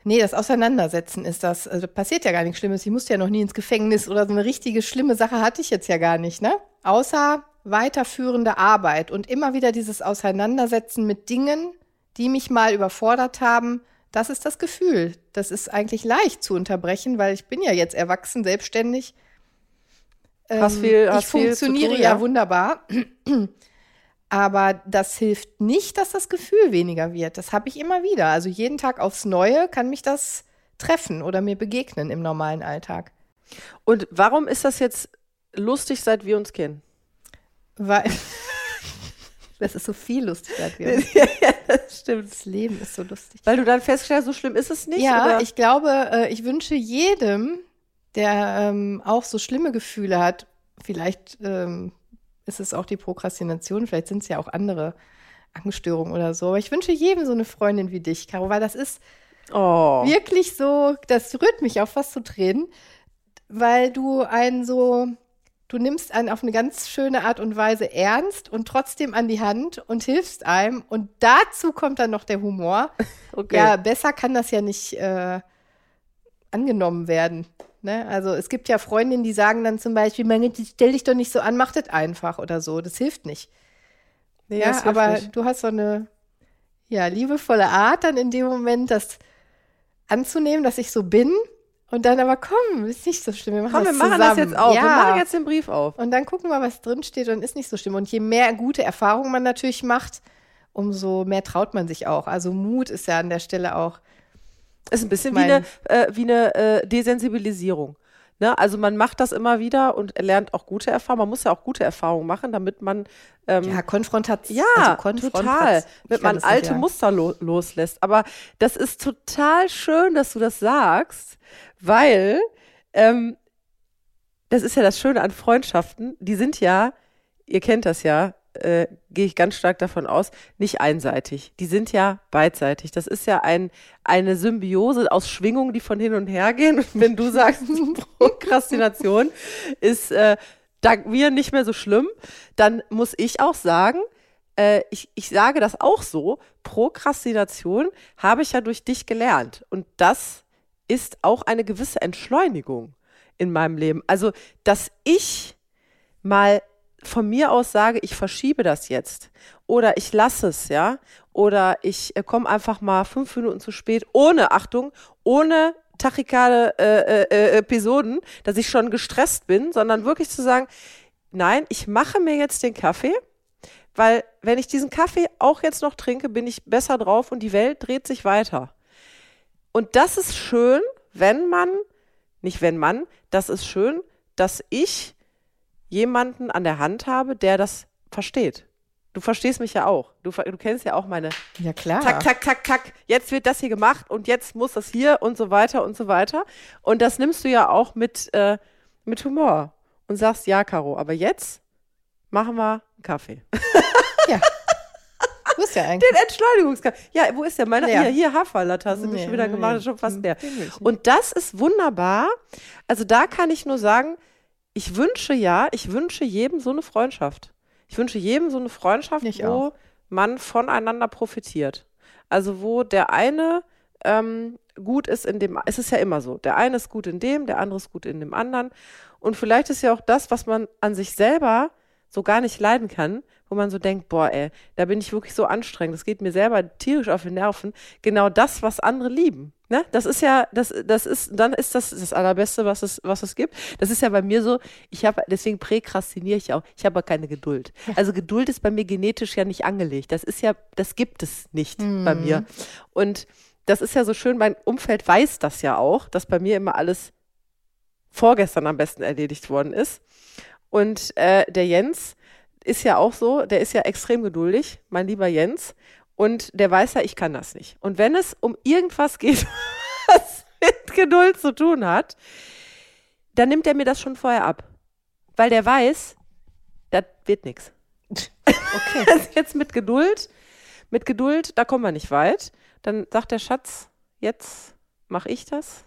Nee, das Auseinandersetzen ist das. Also passiert ja gar nichts Schlimmes. Ich musste ja noch nie ins Gefängnis oder so eine richtige schlimme Sache hatte ich jetzt ja gar nicht, ne? Außer weiterführende Arbeit und immer wieder dieses Auseinandersetzen mit Dingen, die mich mal überfordert haben. Das ist das Gefühl. Das ist eigentlich leicht zu unterbrechen, weil ich bin ja jetzt erwachsen, selbstständig. Hast Ähm, viel- hast ich funktioniere tun, ja ja. wunderbar. Aber das hilft nicht, dass das Gefühl weniger wird. Das habe ich immer wieder. Also jeden Tag aufs Neue kann mich das treffen oder mir begegnen im normalen Alltag. Und warum ist das jetzt lustig, seit wir uns kennen? Weil das ist so viel lustig, seit wir uns ja, das stimmt. Das Leben ist so lustig. Weil du dann feststellst, so schlimm ist es nicht? Ja, oder? ich glaube, äh, ich wünsche jedem, der ähm, auch so schlimme Gefühle hat, vielleicht ähm, ist es auch die Prokrastination, vielleicht sind es ja auch andere Angststörungen oder so. Aber ich wünsche jedem so eine Freundin wie dich, Caro, weil das ist oh. wirklich so, das rührt mich auf was zu Tränen, weil du einen so, du nimmst einen auf eine ganz schöne Art und Weise ernst und trotzdem an die Hand und hilfst einem. Und dazu kommt dann noch der Humor. Okay. Ja, besser kann das ja nicht äh, angenommen werden. Ne? Also es gibt ja Freundinnen, die sagen dann zum Beispiel, mein, stell dich doch nicht so an, mach das einfach oder so. Das hilft nicht. Ja, hilft aber nicht. du hast so eine ja, liebevolle Art dann in dem Moment, das anzunehmen, dass ich so bin. Und dann aber komm, ist nicht so schlimm. Wir machen Komm, wir das machen zusammen. das jetzt auf. Ja. Wir machen jetzt den Brief auf. Und dann gucken wir, was drin steht und ist nicht so schlimm. Und je mehr gute Erfahrungen man natürlich macht, umso mehr traut man sich auch. Also Mut ist ja an der Stelle auch. Ist ein bisschen wie eine, äh, wie eine äh, Desensibilisierung. Ne? Also man macht das immer wieder und lernt auch gute Erfahrungen. Man muss ja auch gute Erfahrungen machen, damit man ähm, Ja, Konfrontation. Ja, also Konfrontation. total. Damit man alte sagen. Muster lo loslässt. Aber das ist total schön, dass du das sagst, weil ähm, das ist ja das Schöne an Freundschaften. Die sind ja, ihr kennt das ja, äh, gehe ich ganz stark davon aus, nicht einseitig. Die sind ja beidseitig. Das ist ja ein, eine Symbiose aus Schwingungen, die von hin und her gehen. Und wenn du sagst, Prokrastination ist äh, dank mir nicht mehr so schlimm, dann muss ich auch sagen, äh, ich, ich sage das auch so, Prokrastination habe ich ja durch dich gelernt. Und das ist auch eine gewisse Entschleunigung in meinem Leben. Also, dass ich mal von mir aus sage, ich verschiebe das jetzt oder ich lasse es, ja, oder ich äh, komme einfach mal fünf Minuten zu spät, ohne Achtung, ohne tachykale äh, äh, Episoden, dass ich schon gestresst bin, sondern wirklich zu sagen, nein, ich mache mir jetzt den Kaffee, weil wenn ich diesen Kaffee auch jetzt noch trinke, bin ich besser drauf und die Welt dreht sich weiter. Und das ist schön, wenn man, nicht wenn man, das ist schön, dass ich jemanden an der Hand habe, der das versteht. Du verstehst mich ja auch. Du, du kennst ja auch meine Ja, klar. Zack, zack, zack, zack. Jetzt wird das hier gemacht und jetzt muss das hier und so weiter und so weiter. Und das nimmst du ja auch mit, äh, mit Humor und sagst, ja, Caro, aber jetzt machen wir einen Kaffee. Ja. Du bist ja eigentlich. Den Entschleunigungskaffee. Ja, wo ist der? Meine, Ja. hier, hier Haferlatte hast du Nee, mich schon wieder nee, gemacht, nee. ist schon fast leer. Ich nicht. Und das ist wunderbar. Also da kann ich nur sagen, ich wünsche ja, ich wünsche jedem so eine Freundschaft. Ich wünsche jedem so eine Freundschaft, Ich wo auch. man voneinander profitiert. Also wo der eine ähm, gut ist in dem, es ist ja immer so, der eine ist gut in dem, der andere ist gut in dem anderen. Und vielleicht ist ja auch das, was man an sich selber so gar nicht leiden kann, wo man so denkt, boah, ey, da bin ich wirklich so anstrengend, das geht mir selber tierisch auf die Nerven, genau das, was andere lieben. Ne? Das ist ja, das, das ist, dann ist das das Allerbeste, was es, was es gibt. Das ist ja bei mir so, ich habe, deswegen präkrastiniere ich auch, ich habe keine Geduld. Also Geduld ist bei mir genetisch ja nicht angelegt. Das ist ja, das gibt es nicht bei mir. Und das ist ja so schön, mein Umfeld weiß das ja auch, dass bei mir immer alles vorgestern am besten erledigt worden ist. Und äh, der Jens ist ja auch so, der ist ja extrem geduldig, mein lieber Jens. Und der weiß ja, ich kann das nicht. Und wenn es um irgendwas geht, was mit Geduld zu tun hat, dann nimmt er mir das schon vorher ab. Weil der weiß, das wird nichts. Okay. Jetzt mit Geduld, mit Geduld, da kommen wir nicht weit. Dann sagt der Schatz, jetzt mache ich das.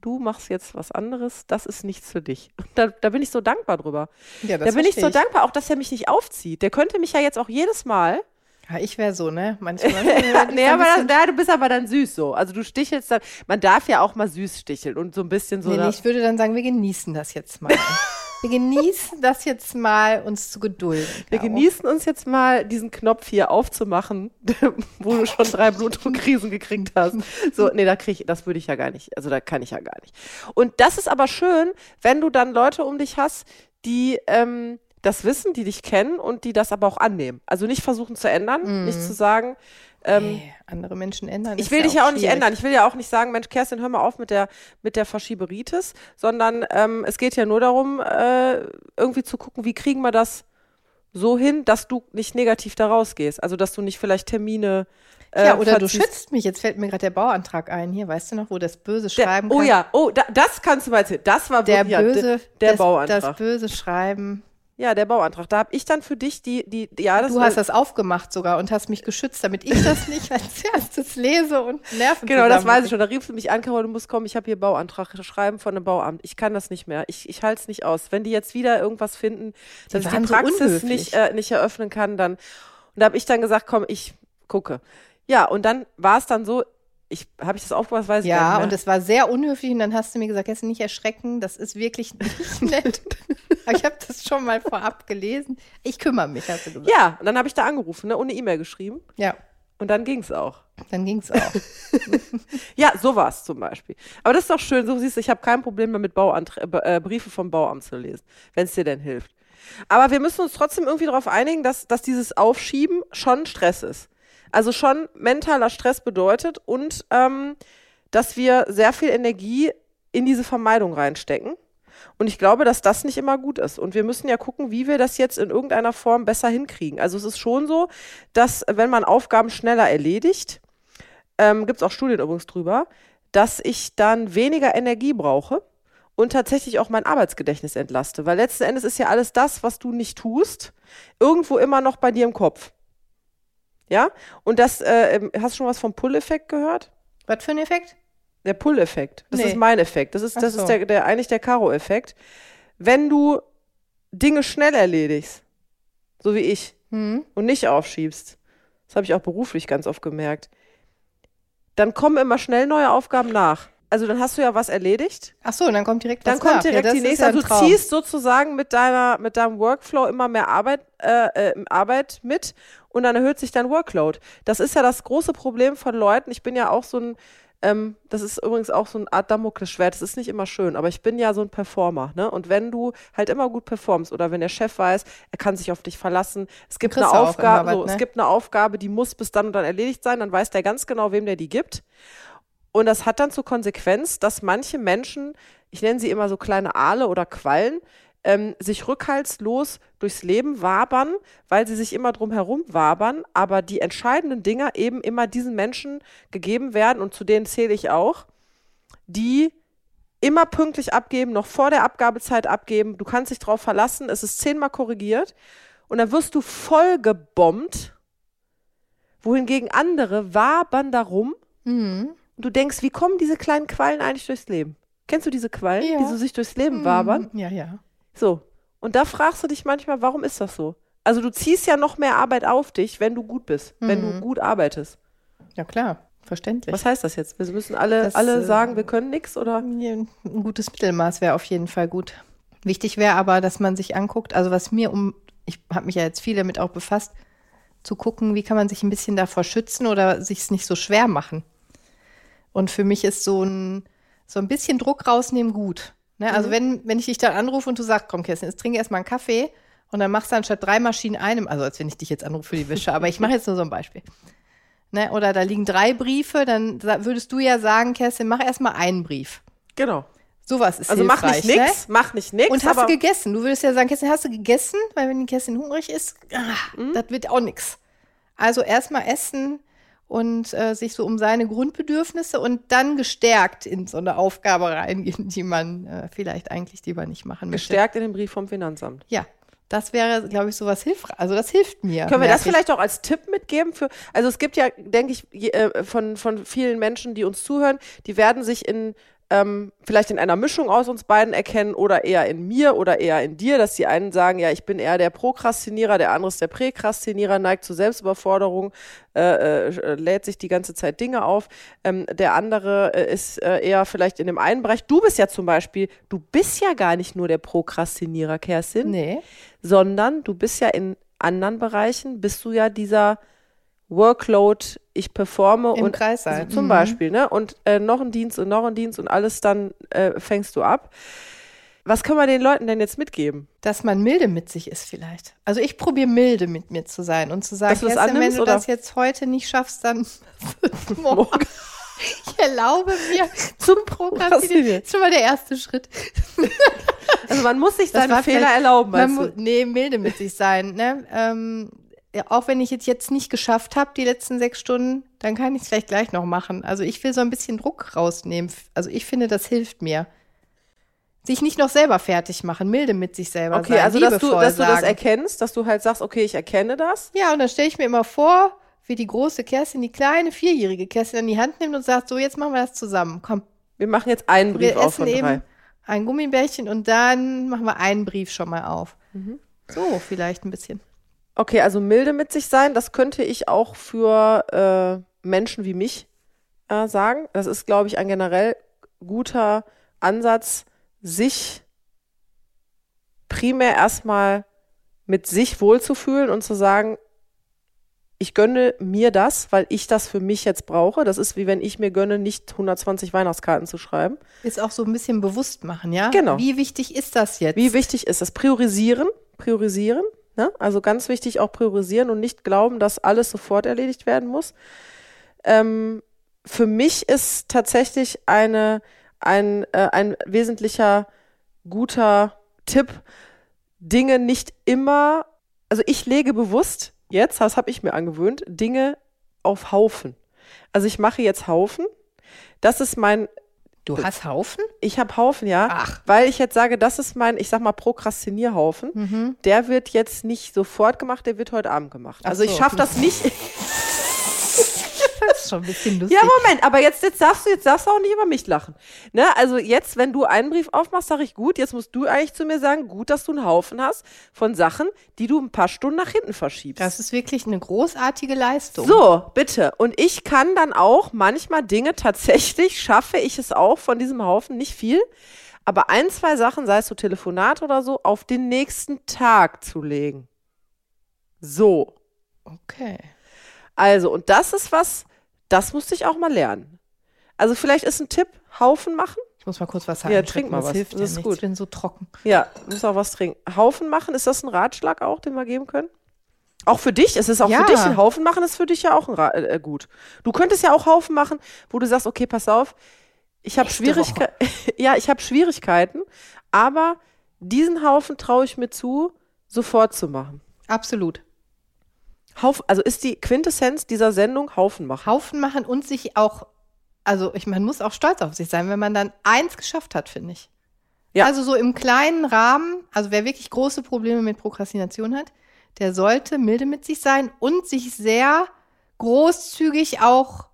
Du machst jetzt was anderes, das ist nichts für dich. Und Da, da bin ich so dankbar drüber. Ja, da bin ich so dankbar, auch dass er mich nicht aufzieht. Der könnte mich ja jetzt auch jedes Mal. Ja, ich wäre so, ne? Manchmal. nee, aber das, du bist aber dann süß so. Also du stichelst dann, man darf ja auch mal süß sticheln und so ein bisschen so. nee, nee, ich würde dann sagen, wir genießen das jetzt mal. wir genießen das jetzt mal, uns zu gedulden. Wir genießen uns jetzt mal, diesen Knopf hier aufzumachen, wo du schon drei Blutdruckkrisen gekriegt hast. So, nee, da krieg ich, das würde ich ja gar nicht. Also da kann ich ja gar nicht. Und das ist aber schön, wenn du dann Leute um dich hast, die, ähm, das wissen, die dich kennen und die das aber auch annehmen. Also nicht versuchen zu ändern, nicht zu sagen, ähm, Hey, andere Menschen ändern. ich will dich ja auch nicht schwierig. ändern. Ich will ja auch nicht sagen, Mensch, Kerstin, hör mal auf mit der, mit der Verschieberitis, sondern ähm, es geht ja nur darum, äh, irgendwie zu gucken, wie kriegen wir das so hin, dass du nicht negativ da rausgehst. Also, dass du nicht vielleicht Termine. Äh, Ja, oder du schützt mich. Jetzt fällt mir gerade der Bauantrag ein. Hier, weißt du noch, wo das böse Der, Schreiben oh kann? ja, oh, da, das kannst du mal erzählen. Das war Der ja, böse, der, der das, Bauantrag. das böse Schreiben. Ja, der Bauantrag. Da habe ich dann für dich die, die, ja, das Du hast das aufgemacht sogar und hast mich geschützt, damit ich das nicht als erstes lese und Nerven Genau, das weiß ich schon. Da rief mich an, Carol, du musst kommen, ich habe hier Bauantrag schreiben von einem Bauamt. Ich kann das nicht mehr. Ich, ich halte es nicht aus. Wenn die jetzt wieder irgendwas finden, dass ich die waren so Praxis unhöflich. nicht, äh, nicht eröffnen kann, dann. Und da habe ich dann gesagt, komm, ich gucke. Ja, und dann war es dann so, ich habe ich das aufgemacht, weiß ich Ja, nicht mehr. und es war sehr unhöflich und dann hast du mir gesagt, jetzt nicht erschrecken, das ist wirklich nicht nett. Aber ich habe das schon mal vorab gelesen. Ich kümmere mich, hast du gesagt. ja, und dann habe ich da angerufen, ne, ohne E-Mail geschrieben. Ja, Und dann ging es auch. dann ging's auch. Ja, so war es zum Beispiel. Aber das ist doch schön, so siehst du, ich habe kein Problem damit, Bauanträ äh, Briefe vom Bauamt zu lesen, wenn es dir denn hilft. Aber wir müssen uns trotzdem irgendwie darauf einigen, dass, dass dieses Aufschieben schon Stress ist. Also schon mentaler Stress bedeutet und ähm, dass wir sehr viel Energie in diese Vermeidung reinstecken. Und ich glaube, dass das nicht immer gut ist. Und wir müssen ja gucken, wie wir das jetzt in irgendeiner Form besser hinkriegen. Also es ist schon so, dass wenn man Aufgaben schneller erledigt, ähm, gibt es auch Studien übrigens drüber, dass ich dann weniger Energie brauche und tatsächlich auch mein Arbeitsgedächtnis entlaste. Weil letzten Endes ist ja alles das, was du nicht tust, irgendwo immer noch bei dir im Kopf. Ja? Und das, äh, ähm, hast du schon was vom Pull-Effekt gehört? Was für ein Effekt? Der Pull-Effekt. Das Nee. ist mein Effekt. Das ist, das so. ist der, der, eigentlich der Karo-Effekt. Wenn du Dinge schnell erledigst, so wie ich, Hm? und nicht aufschiebst, das habe ich auch beruflich ganz oft gemerkt, dann kommen immer schnell neue Aufgaben nach. Also dann hast du ja was erledigt, Ach so, und dann kommt direkt was dann kommt nach. direkt ja, das die nächste. Ja also du ziehst sozusagen mit deiner, mit deinem Workflow immer mehr Arbeit, äh, äh, Arbeit mit und dann erhöht sich dein Workload. Das ist ja das große Problem von Leuten. Ich bin ja auch so ein, ähm, das ist übrigens auch so eine Art Damoklesschwert. Das ist nicht immer schön, aber ich bin ja so ein Performer. Ne? Und wenn du halt immer gut performst oder wenn der Chef weiß, er kann sich auf dich verlassen, es gibt eine Aufgabe, immer was, so, es ne? gibt eine Aufgabe, die muss bis dann und dann erledigt sein, dann weiß der ganz genau, wem der die gibt. Und das hat dann zur Konsequenz, dass manche Menschen, ich nenne sie immer so kleine Aale oder Quallen, ähm, sich rückhaltslos durchs Leben wabern, weil sie sich immer drum herum wabern, aber die entscheidenden Dinge eben immer diesen Menschen gegeben werden und zu denen zähle ich auch, die immer pünktlich abgeben, noch vor der Abgabezeit abgeben. Du kannst dich drauf verlassen, es ist zehnmal korrigiert und dann wirst du voll gebombt, wohingegen andere wabern darum Mhm. und du denkst, wie kommen diese kleinen Quallen eigentlich durchs Leben? Kennst du diese Quallen, Ja. die so sich durchs Leben wabern? Ja, ja. So. Und da fragst du dich manchmal, warum ist das so? Also du ziehst ja noch mehr Arbeit auf dich, wenn du gut bist, wenn Mhm. du gut arbeitest. Ja, klar. Verständlich. Was heißt das jetzt? Wir müssen alle, Das, alle äh, sagen, wir können nichts oder? Ein gutes Mittelmaß wäre auf jeden Fall gut. Wichtig wäre aber, dass man sich anguckt, also was mir um, ich habe mich ja jetzt viel damit auch befasst, zu gucken, wie kann man sich ein bisschen davor schützen oder sich es nicht so schwer machen. Und für mich ist so ein, so ein bisschen Druck rausnehmen gut. Ne? Also wenn, wenn ich dich dann anrufe und du sagst, komm Kerstin, jetzt trinke erstmal einen Kaffee und dann machst du anstatt drei Maschinen einem, also als wenn ich dich jetzt anrufe für die Wäsche, aber ich mache jetzt nur so ein Beispiel. Ne? Oder da liegen drei Briefe, dann würdest du ja sagen, Kerstin, mach erstmal einen Brief. Genau. Sowas ist Also mach nicht nix, Ne? mach nicht nix. Und hast du gegessen? Du würdest ja sagen, Kerstin, hast du gegessen? Weil wenn die Kerstin hungrig ist, ah, Mhm. das wird auch nix. Also erstmal essen und äh, sich so um seine Grundbedürfnisse und dann gestärkt in so eine Aufgabe reingehen, die man äh, vielleicht eigentlich lieber nicht machen möchte. gestärkt in den Brief vom Finanzamt. Ja, das wäre, glaube ich, sowas hilfreich. Also das hilft mir. Können wir das ich. vielleicht auch als Tipp mitgeben für, also es gibt ja, denke ich, äh, von, von vielen Menschen, die uns zuhören, die werden sich in, ähm, vielleicht in einer Mischung aus uns beiden erkennen oder eher in mir oder eher in dir, dass die einen sagen, ja, ich bin eher der Prokrastinierer, der andere ist der Präkrastinierer, neigt zur Selbstüberforderung, äh, äh, lädt sich die ganze Zeit Dinge auf. Ähm, der andere äh, ist äh, eher vielleicht in dem einen Bereich. Du bist ja zum Beispiel, du bist ja gar nicht nur der Prokrastinierer, Kerstin Nee. sondern du bist ja in anderen Bereichen, bist du ja dieser Workload, ich performe Im und Kreis sein. also zum Mhm. Beispiel, ne? Und äh, noch ein Dienst und noch ein Dienst und alles dann äh, fängst du ab. Was können wir den Leuten denn jetzt mitgeben? Dass man milde mit sich ist vielleicht. Also ich probiere milde mit mir zu sein und zu sagen, Kerstin, wenn annimmst, du oder? das jetzt heute nicht schaffst, dann morgen. Ich erlaube mir zum Prokrastinieren. Das ist schon mal der erste Schritt. Also man muss sich seine Fehler erlauben, Man mu- nee, milde mit sich sein. Ne? Ähm, auch wenn ich es jetzt nicht geschafft habe, die letzten sechs Stunden, dann kann ich es vielleicht gleich noch machen. Also ich will so ein bisschen Druck rausnehmen. Also ich finde, das hilft mir. Sich nicht noch selber fertig machen, milde mit sich selber Okay, sein. also dass du, dass du das erkennst, dass du halt sagst, okay, ich erkenne das. Ja, und dann stelle ich mir immer vor, wie die große Kerstin die kleine vierjährige Kerstin an die Hand nimmt und sagt, so, jetzt machen wir das zusammen. Komm, Wir machen jetzt einen Brief wir auf essen von drei. eben ein Gummibärchen und dann machen wir einen Brief schon mal auf. Mhm. So, vielleicht ein bisschen. Okay, also milde mit sich sein, das könnte ich auch für äh, Menschen wie mich äh, sagen. Das ist, glaube ich, ein generell guter Ansatz, sich primär erstmal mit sich wohlzufühlen und zu sagen, ich gönne mir das, weil ich das für mich jetzt brauche. Das ist wie wenn ich mir gönne, nicht 120 Weihnachtskarten zu schreiben. Ist auch so ein bisschen bewusst machen, ja? Genau. Wie wichtig ist das jetzt? Wie wichtig ist das? Priorisieren, priorisieren. Ne? Also ganz wichtig auch priorisieren und nicht glauben, dass alles sofort erledigt werden muss. Ähm, für mich ist tatsächlich eine, ein, äh, ein wesentlicher guter Tipp, Dinge nicht immer, also ich lege bewusst jetzt, das habe ich mir angewöhnt, Dinge auf Haufen. Also ich mache jetzt Haufen. Das ist mein du hast Haufen? ich habe Haufen, ja. Ach. Weil ich jetzt sage, das ist mein, ich sag mal, Prokrastinierhaufen. Mhm. Der wird jetzt nicht sofort gemacht, der wird heute Abend gemacht. Ach Also ich so. schaffe das nicht. Ist schon ein bisschen lustig. ja, Moment, aber jetzt, jetzt darfst du, jetzt darfst du auch nicht über mich lachen. Ne? Also jetzt, wenn du einen Brief aufmachst, sage ich gut, jetzt musst du eigentlich zu mir sagen, gut, dass du einen Haufen hast von Sachen, die du ein paar Stunden nach hinten verschiebst. Das ist wirklich eine großartige Leistung. So, bitte. Und ich kann dann auch manchmal Dinge tatsächlich, schaffe ich es auch von diesem Haufen, nicht viel, aber ein, zwei Sachen, sei es so Telefonat oder so, auf den nächsten Tag zu legen. So. Okay. Also, und das ist was, das musste ich auch mal lernen. Also vielleicht ist ein Tipp, Haufen machen. Ich muss mal kurz was Ja, sagen. trink mal das was. hilft Das ja ist nichts. gut. Ich bin so trocken. Ja, muss auch was trinken. Haufen machen, ist das ein Ratschlag auch, den wir geben können? Auch für dich, es ist auch Ja. für dich ein Haufen machen, ist für dich ja auch Ra äh, gut. Du könntest ja auch Haufen machen, wo du sagst, okay, pass auf, ich habe Schwierigkeiten. ja, ich habe Schwierigkeiten, aber diesen Haufen traue ich mir zu, sofort zu machen. Absolut. Haufen, also ist die Quintessenz dieser Sendung Haufen machen. Haufen machen und sich auch, also ich, man muss auch stolz auf sich sein, wenn man dann eins geschafft hat, finde ich. Ja. Also so im kleinen Rahmen, also wer wirklich große Probleme mit Prokrastination hat, der sollte milde mit sich sein und sich sehr großzügig auch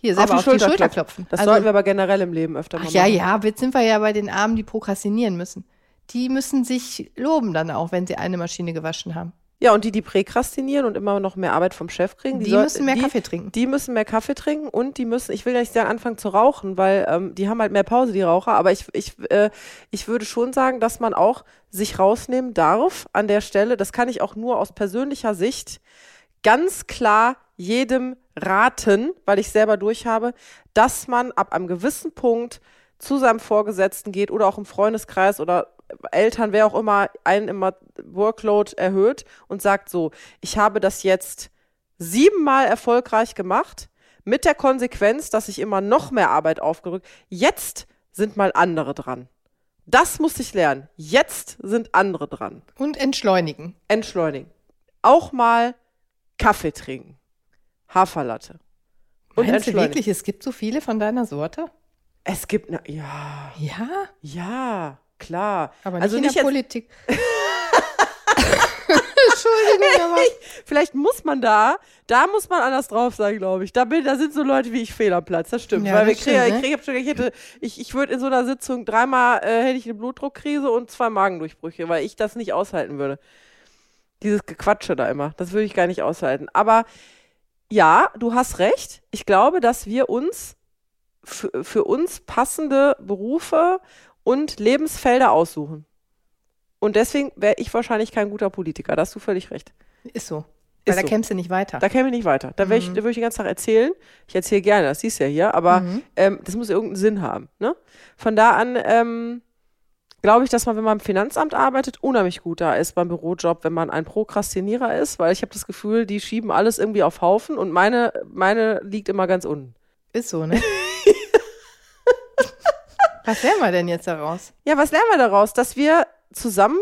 hier selber auf die Schulter, klopfen. Das also, sollten wir aber generell im Leben öfter ach mal ja, machen. ja, jetzt sind wir ja bei den Armen, die prokrastinieren müssen. Die müssen sich loben dann auch, wenn sie eine Maschine gewaschen haben. Ja, und die, die präkrastinieren und immer noch mehr Arbeit vom Chef kriegen, Die soll- müssen mehr die, Kaffee trinken. Die müssen mehr Kaffee trinken und die müssen, ich will ja nicht sagen, anfangen zu rauchen, weil ähm, die haben halt mehr Pause, die Raucher. Aber ich, ich, äh, ich würde schon sagen, dass man auch sich rausnehmen darf an der Stelle. Das kann ich auch nur aus persönlicher Sicht ganz klar jedem raten, weil ich selber durchhabe, dass man ab einem gewissen Punkt zu seinem Vorgesetzten geht oder auch im Freundeskreis oder Eltern, wer auch immer, einen immer Workload erhöht und sagt so, ich habe das jetzt siebenmal erfolgreich gemacht, mit der Konsequenz, dass ich immer noch mehr Arbeit aufgerückt. Jetzt sind mal andere dran. Das musste ich lernen. Jetzt sind andere dran. Und entschleunigen. Entschleunigen. Auch mal Kaffee trinken. Haferlatte. Und Meinst du wirklich, es gibt so viele von deiner Sorte? Es gibt, ne, ja, Ja, ja, klar. aber nicht also in nicht der Politik. Entschuldigung, aber vielleicht muss man da, da muss man anders drauf sein, glaube ich. Da, bin, da sind so Leute wie ich fehl am Platz, das stimmt. Ja, Weil wir das kriegen, stimmt, ich, ne? krieg, ich, schon- ich hätte, ich, ich würde in so einer Sitzung dreimal äh, hätte ich eine Blutdruckkrise und zwei Magendurchbrüche, weil ich das nicht aushalten würde. Dieses Gequatsche da immer, das würde ich gar nicht aushalten. Aber ja, du hast recht. Ich glaube, dass wir uns für, für uns passende Berufe und Lebensfelder aussuchen. Und deswegen wäre ich wahrscheinlich kein guter Politiker. Da hast du völlig recht. ist so. Weil Ist da so. kämpfst du nicht weiter. Da käme ich nicht weiter. Da, ich, Mhm. da würde ich den ganzen Tag erzählen. Ich erzähle gerne, das siehst du ja hier, aber Mhm. ähm, das muss irgendeinen Sinn haben. Ne? Von da an, ähm, glaube ich, dass man, wenn man im Finanzamt arbeitet, unheimlich gut da ist beim Bürojob, wenn man ein Prokrastinierer ist, weil ich habe das Gefühl, die schieben alles irgendwie auf Haufen und meine, meine liegt immer ganz unten. Ist so, ne? was lernen wir denn jetzt daraus? Ja, was lernen wir daraus? Dass wir zusammen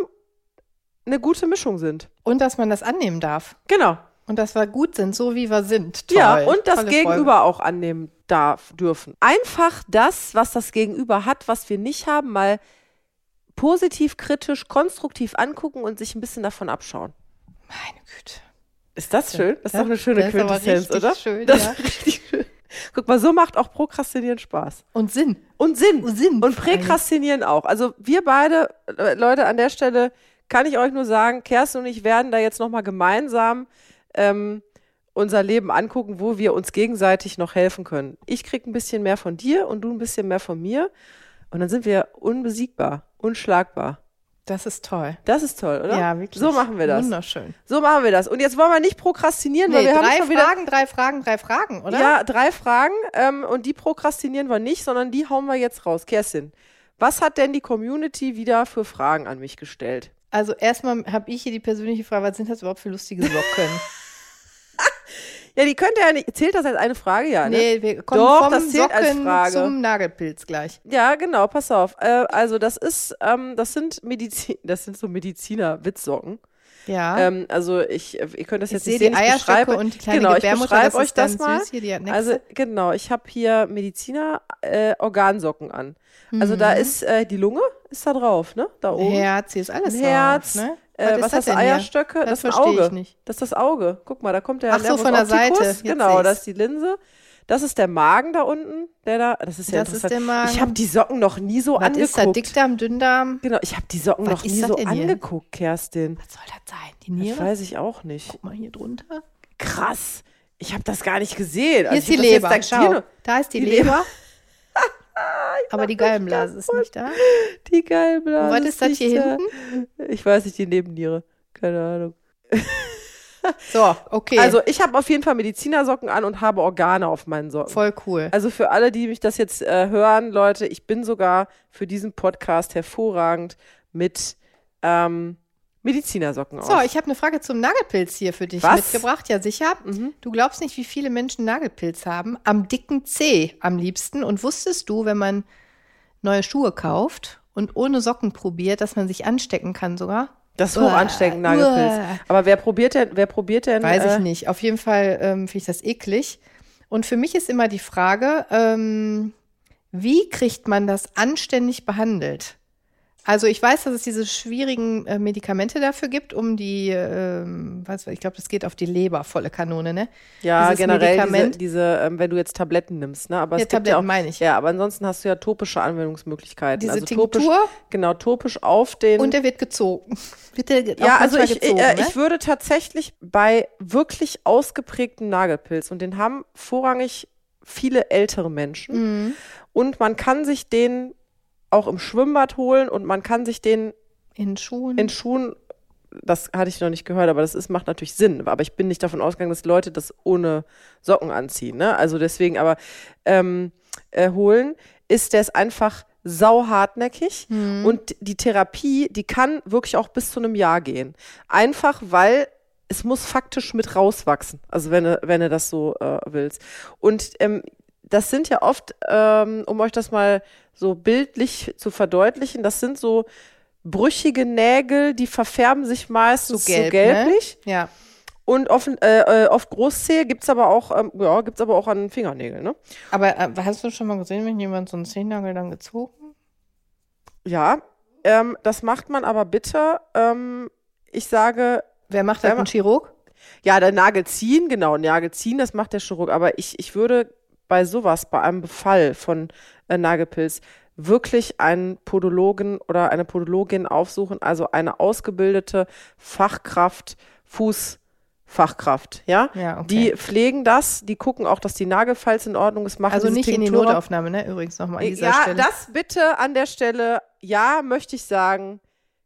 eine gute Mischung sind. Und dass man das annehmen darf. Genau. Und dass wir gut sind, so wie wir sind. Toll. Ja, und das Tolle Gegenüber Folge. auch annehmen darf, dürfen. Einfach das, was das Gegenüber hat, was wir nicht haben, mal positiv, kritisch, konstruktiv angucken und sich ein bisschen davon abschauen. Meine Güte. Ist das schön? Das ist doch eine schöne Quintessenz, oder? schön, das ja. ist richtig schön. Guck mal, so macht auch Prokrastinieren Spaß. Und Sinn. Und Sinn. Und Sinn Und. Präkrastinieren auch. Also wir beide, Leute, an der Stelle kann ich euch nur sagen, Kerstin und ich werden da jetzt nochmal gemeinsam ähm, unser Leben angucken, wo wir uns gegenseitig noch helfen können. Ich krieg ein bisschen mehr von dir und du ein bisschen mehr von mir. Und dann sind wir unbesiegbar, unschlagbar. Das ist toll. Das ist toll, oder? Ja, wirklich. So machen wir das. Wunderschön. So machen wir das. Und jetzt wollen wir nicht prokrastinieren, weil Nee, wir haben drei schon wieder Fragen, drei Fragen, drei Fragen, oder? ja, drei Fragen ähm, und die prokrastinieren wir nicht, sondern die hauen wir jetzt raus. Kerstin, was hat denn die Community wieder für Fragen an mich gestellt? Also erstmal habe ich hier die persönliche Frage, was sind das überhaupt für lustige Socken? Ja, die könnte ja nicht. Zählt das als eine Frage? Ja, ne? nee, wir kommen Doch, vom das zählt als Socken Frage. zum Nagelpilz gleich. Ja, genau, pass auf. Äh, also, das ist, ähm, das sind Medizin, das sind so Mediziner-Witzsocken. Ja. Ähm, also, ich, ihr könnt das ich jetzt nicht die sehen. ich Eierstöcke und die kleine genau, ich beschreibe euch das mal. Hier, die Also, genau, ich habe hier Mediziner-Organsocken an. Also, da ist äh, die Lunge, ist da drauf, ne? Da oben. Herz, hier ist alles Ein drauf, Herz, ne? Äh, ist was das hast du? Eierstöcke? Das Das, ist ein Auge. ich nicht. Das ist das Auge. Guck mal, da kommt der Ach so, Nervus von der. Seite. Jetzt Genau, das ist die Linse. Das ist der Magen da unten, der da. Das ist ja Das ist der Magen. Ich habe die Socken noch nie so Was ist da? angeguckt. Dickdarm, Dünndarm? Genau, ich habe die Socken Was noch ist nie das so angeguckt, Kerstin. Was soll das sein? Die Das Niere? weiß ich auch nicht. Guck mal hier drunter. Krass. Ich habe das gar nicht gesehen. Also Hier ist die das Leber. Schau, da ist die, die Leber. Aber die Gallenblase ist nicht da. Die Gallenblase. Und was ist das nicht hier da. hinten? Ich weiß nicht, die Nebenniere. Keine Ahnung. So, okay. Also, ich habe auf jeden Fall Medizinersocken an und habe Organe auf meinen Socken. voll cool. Also für alle, die mich das jetzt äh, hören, Leute, ich bin sogar für diesen Podcast hervorragend mit ähm, Medizinersocken So, auf. ich habe eine Frage zum Nagelpilz hier für dich Was? mitgebracht. Ja, sicher. Du glaubst nicht, wie viele Menschen Nagelpilz haben. Am dicken C am liebsten. Und wusstest du, wenn man neue Schuhe kauft und ohne Socken probiert, dass man sich anstecken kann sogar? das ist hoch Uah, ansteckend, Nagelpilz. uah. Aber wer probiert denn, wer probiert denn? Weiß äh, ich nicht. Auf jeden Fall ähm, finde ich das eklig. Und für mich ist immer die Frage, ähm, wie kriegt man das anständig behandelt? Also ich weiß, dass es diese schwierigen äh, Medikamente dafür gibt, um die, ähm, was, ich glaube, das geht auf die Leber, volle Kanone, ne? Ja, dieses generell diese, Medikament. diese ähm, wenn du jetzt Tabletten nimmst, ne? Aber Ja, es gibt ja Tabletten auch, meine ich. Ja, aber ansonsten hast du ja topische Anwendungsmöglichkeiten. Diese also topisch, Tinktur genau, topisch auf den. und der wird gezogen. Wird der ja, also ich, gezogen, äh, ne? ich würde tatsächlich bei wirklich ausgeprägten Nagelpilz und den haben vorrangig viele ältere Menschen Mhm. und man kann sich den auch im Schwimmbad holen und man kann sich den in Schuhen. in Schuhen, das hatte ich noch nicht gehört, aber das ist, macht natürlich Sinn. Aber ich bin nicht davon ausgegangen, dass Leute das ohne Socken anziehen. Ne? Also deswegen aber ähm, äh, holen, ist der ist einfach sau hartnäckig und die Therapie, die kann wirklich auch bis zu einem Jahr gehen. Einfach weil es muss faktisch mit rauswachsen. Also wenn du, wenn du das so äh, willst. Und ähm, das sind ja oft, ähm, um euch das mal so bildlich zu verdeutlichen, das sind so brüchige Nägel, die verfärben sich meistens so, gelb, gelblich. Ne? Ja. Und offen, äh, äh, oft Großzehe gibt's aber auch, ähm, ja, gibt's aber auch an Fingernägeln, ne? Aber äh, hast du schon mal gesehen, wenn jemand so einen Zehennagel dann gezogen? Ja, ähm, das macht man aber bitte, ähm, ich sage, Wer macht das? Ein Chirurg? ja, der Nagel ziehen, genau, Nagel ziehen, das macht der Chirurg. Aber ich, ich würde bei sowas, bei einem Befall von äh, Nagelpilz, wirklich einen Podologen oder eine Podologin aufsuchen, also eine ausgebildete Fachkraft, Fußfachkraft, ja? Ja, okay. Die pflegen das, die gucken auch, dass die Nagelfalz in Ordnung ist, machen Also nicht in die Tinktur. Notaufnahme, ne? Übrigens nochmal an dieser ja, Stelle. das bitte an der Stelle, ja, möchte ich sagen,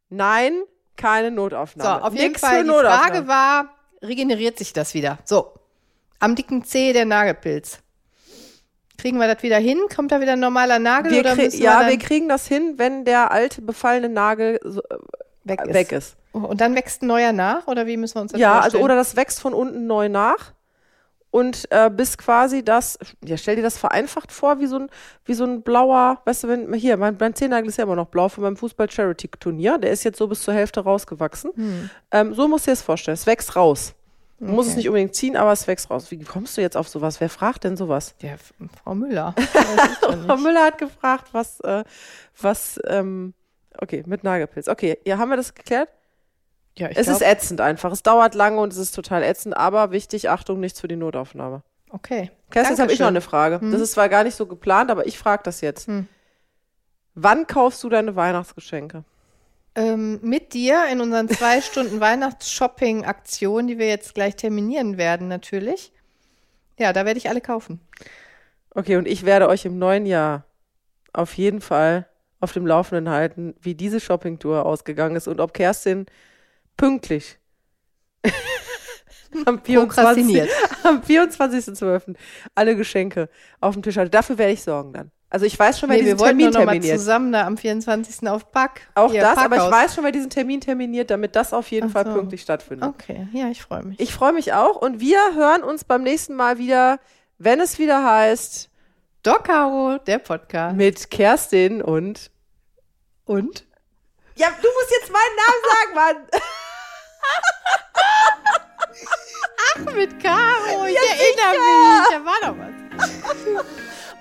nein, keine so, Notaufnahme. auf jeden Nix Fall, die. Frage war, regeneriert sich das wieder? So, am dicken C der Nagelpilz. Kriegen wir das wieder hin? Kommt da wieder ein normaler Nagel? Wir oder ja, wir kriegen das hin, wenn der alte befallene Nagel so, äh, weg ist? weg ist. Oh, Und dann wächst ein neuer nach? Oder wie müssen wir uns das Ja, also vorstellen? oder das wächst von unten neu nach. Und äh, bis quasi das, ja, stell dir das vereinfacht vor, wie so ein, wie so ein blauer, weißt du, wenn, hier, mein, mein Zehennagel ist ja immer noch blau von meinem Fußball-Charity-Turnier, der ist jetzt so bis zur Hälfte rausgewachsen. Hm. Ähm, so musst du dir das vorstellen, es wächst raus. Du musst es Okay. nicht unbedingt ziehen, aber es wächst raus. Wie kommst du jetzt auf sowas? Wer fragt denn sowas? Ja, Frau Müller. Frau. Müller hat gefragt, was, äh, was, ähm, okay, mit Nagelpilz. Okay, ja, haben wir das geklärt? Ja, ich es glaub, ist ätzend einfach. Es dauert lange und es ist total ätzend, aber wichtig, Achtung, nichts für die Notaufnahme. okay. Kerstin, jetzt habe ich noch eine Frage. Hm. Das ist zwar gar nicht so geplant, aber ich frage das jetzt. Hm. Wann kaufst du deine Weihnachtsgeschenke? Ähm, mit dir in unseren zwei Stunden Weihnachts-Shopping-Aktion, die wir jetzt gleich terminieren werden, natürlich. Ja, da werde ich alle kaufen. Okay, und ich werde euch im neuen Jahr auf jeden Fall auf dem Laufenden halten, wie diese Shoppingtour ausgegangen ist und ob Kerstin pünktlich am 24. Prokrastiniert. am 24.12. alle Geschenke auf dem Tisch hatte. Dafür werde ich sorgen dann. Also ich weiß schon, wer Nee, wir diesen wollten Termin nur noch mal terminiert. zusammen da am 24. auf Pack. Auch das, aber ich weiß schon, wer diesen Termin terminiert, damit das auf jeden Ach Fall so. pünktlich stattfindet. Okay, ja, ich freue mich. Ich freue mich auch und wir hören uns beim nächsten Mal wieder, wenn es wieder heißt, Doc Caro, der Podcast. mit Kerstin und. Und? Ja, du musst jetzt meinen Namen sagen, Mann. Mit Caro, ich erinnere mich. Da war doch was.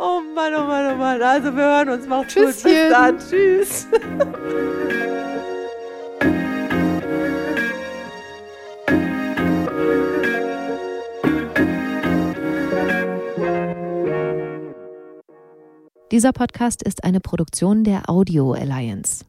Oh Mann, oh Mann, oh Mann. Also wir hören uns. Macht's gut. Bis dann. Tschüss. Dieser Podcast ist eine Produktion der Audio Alliance.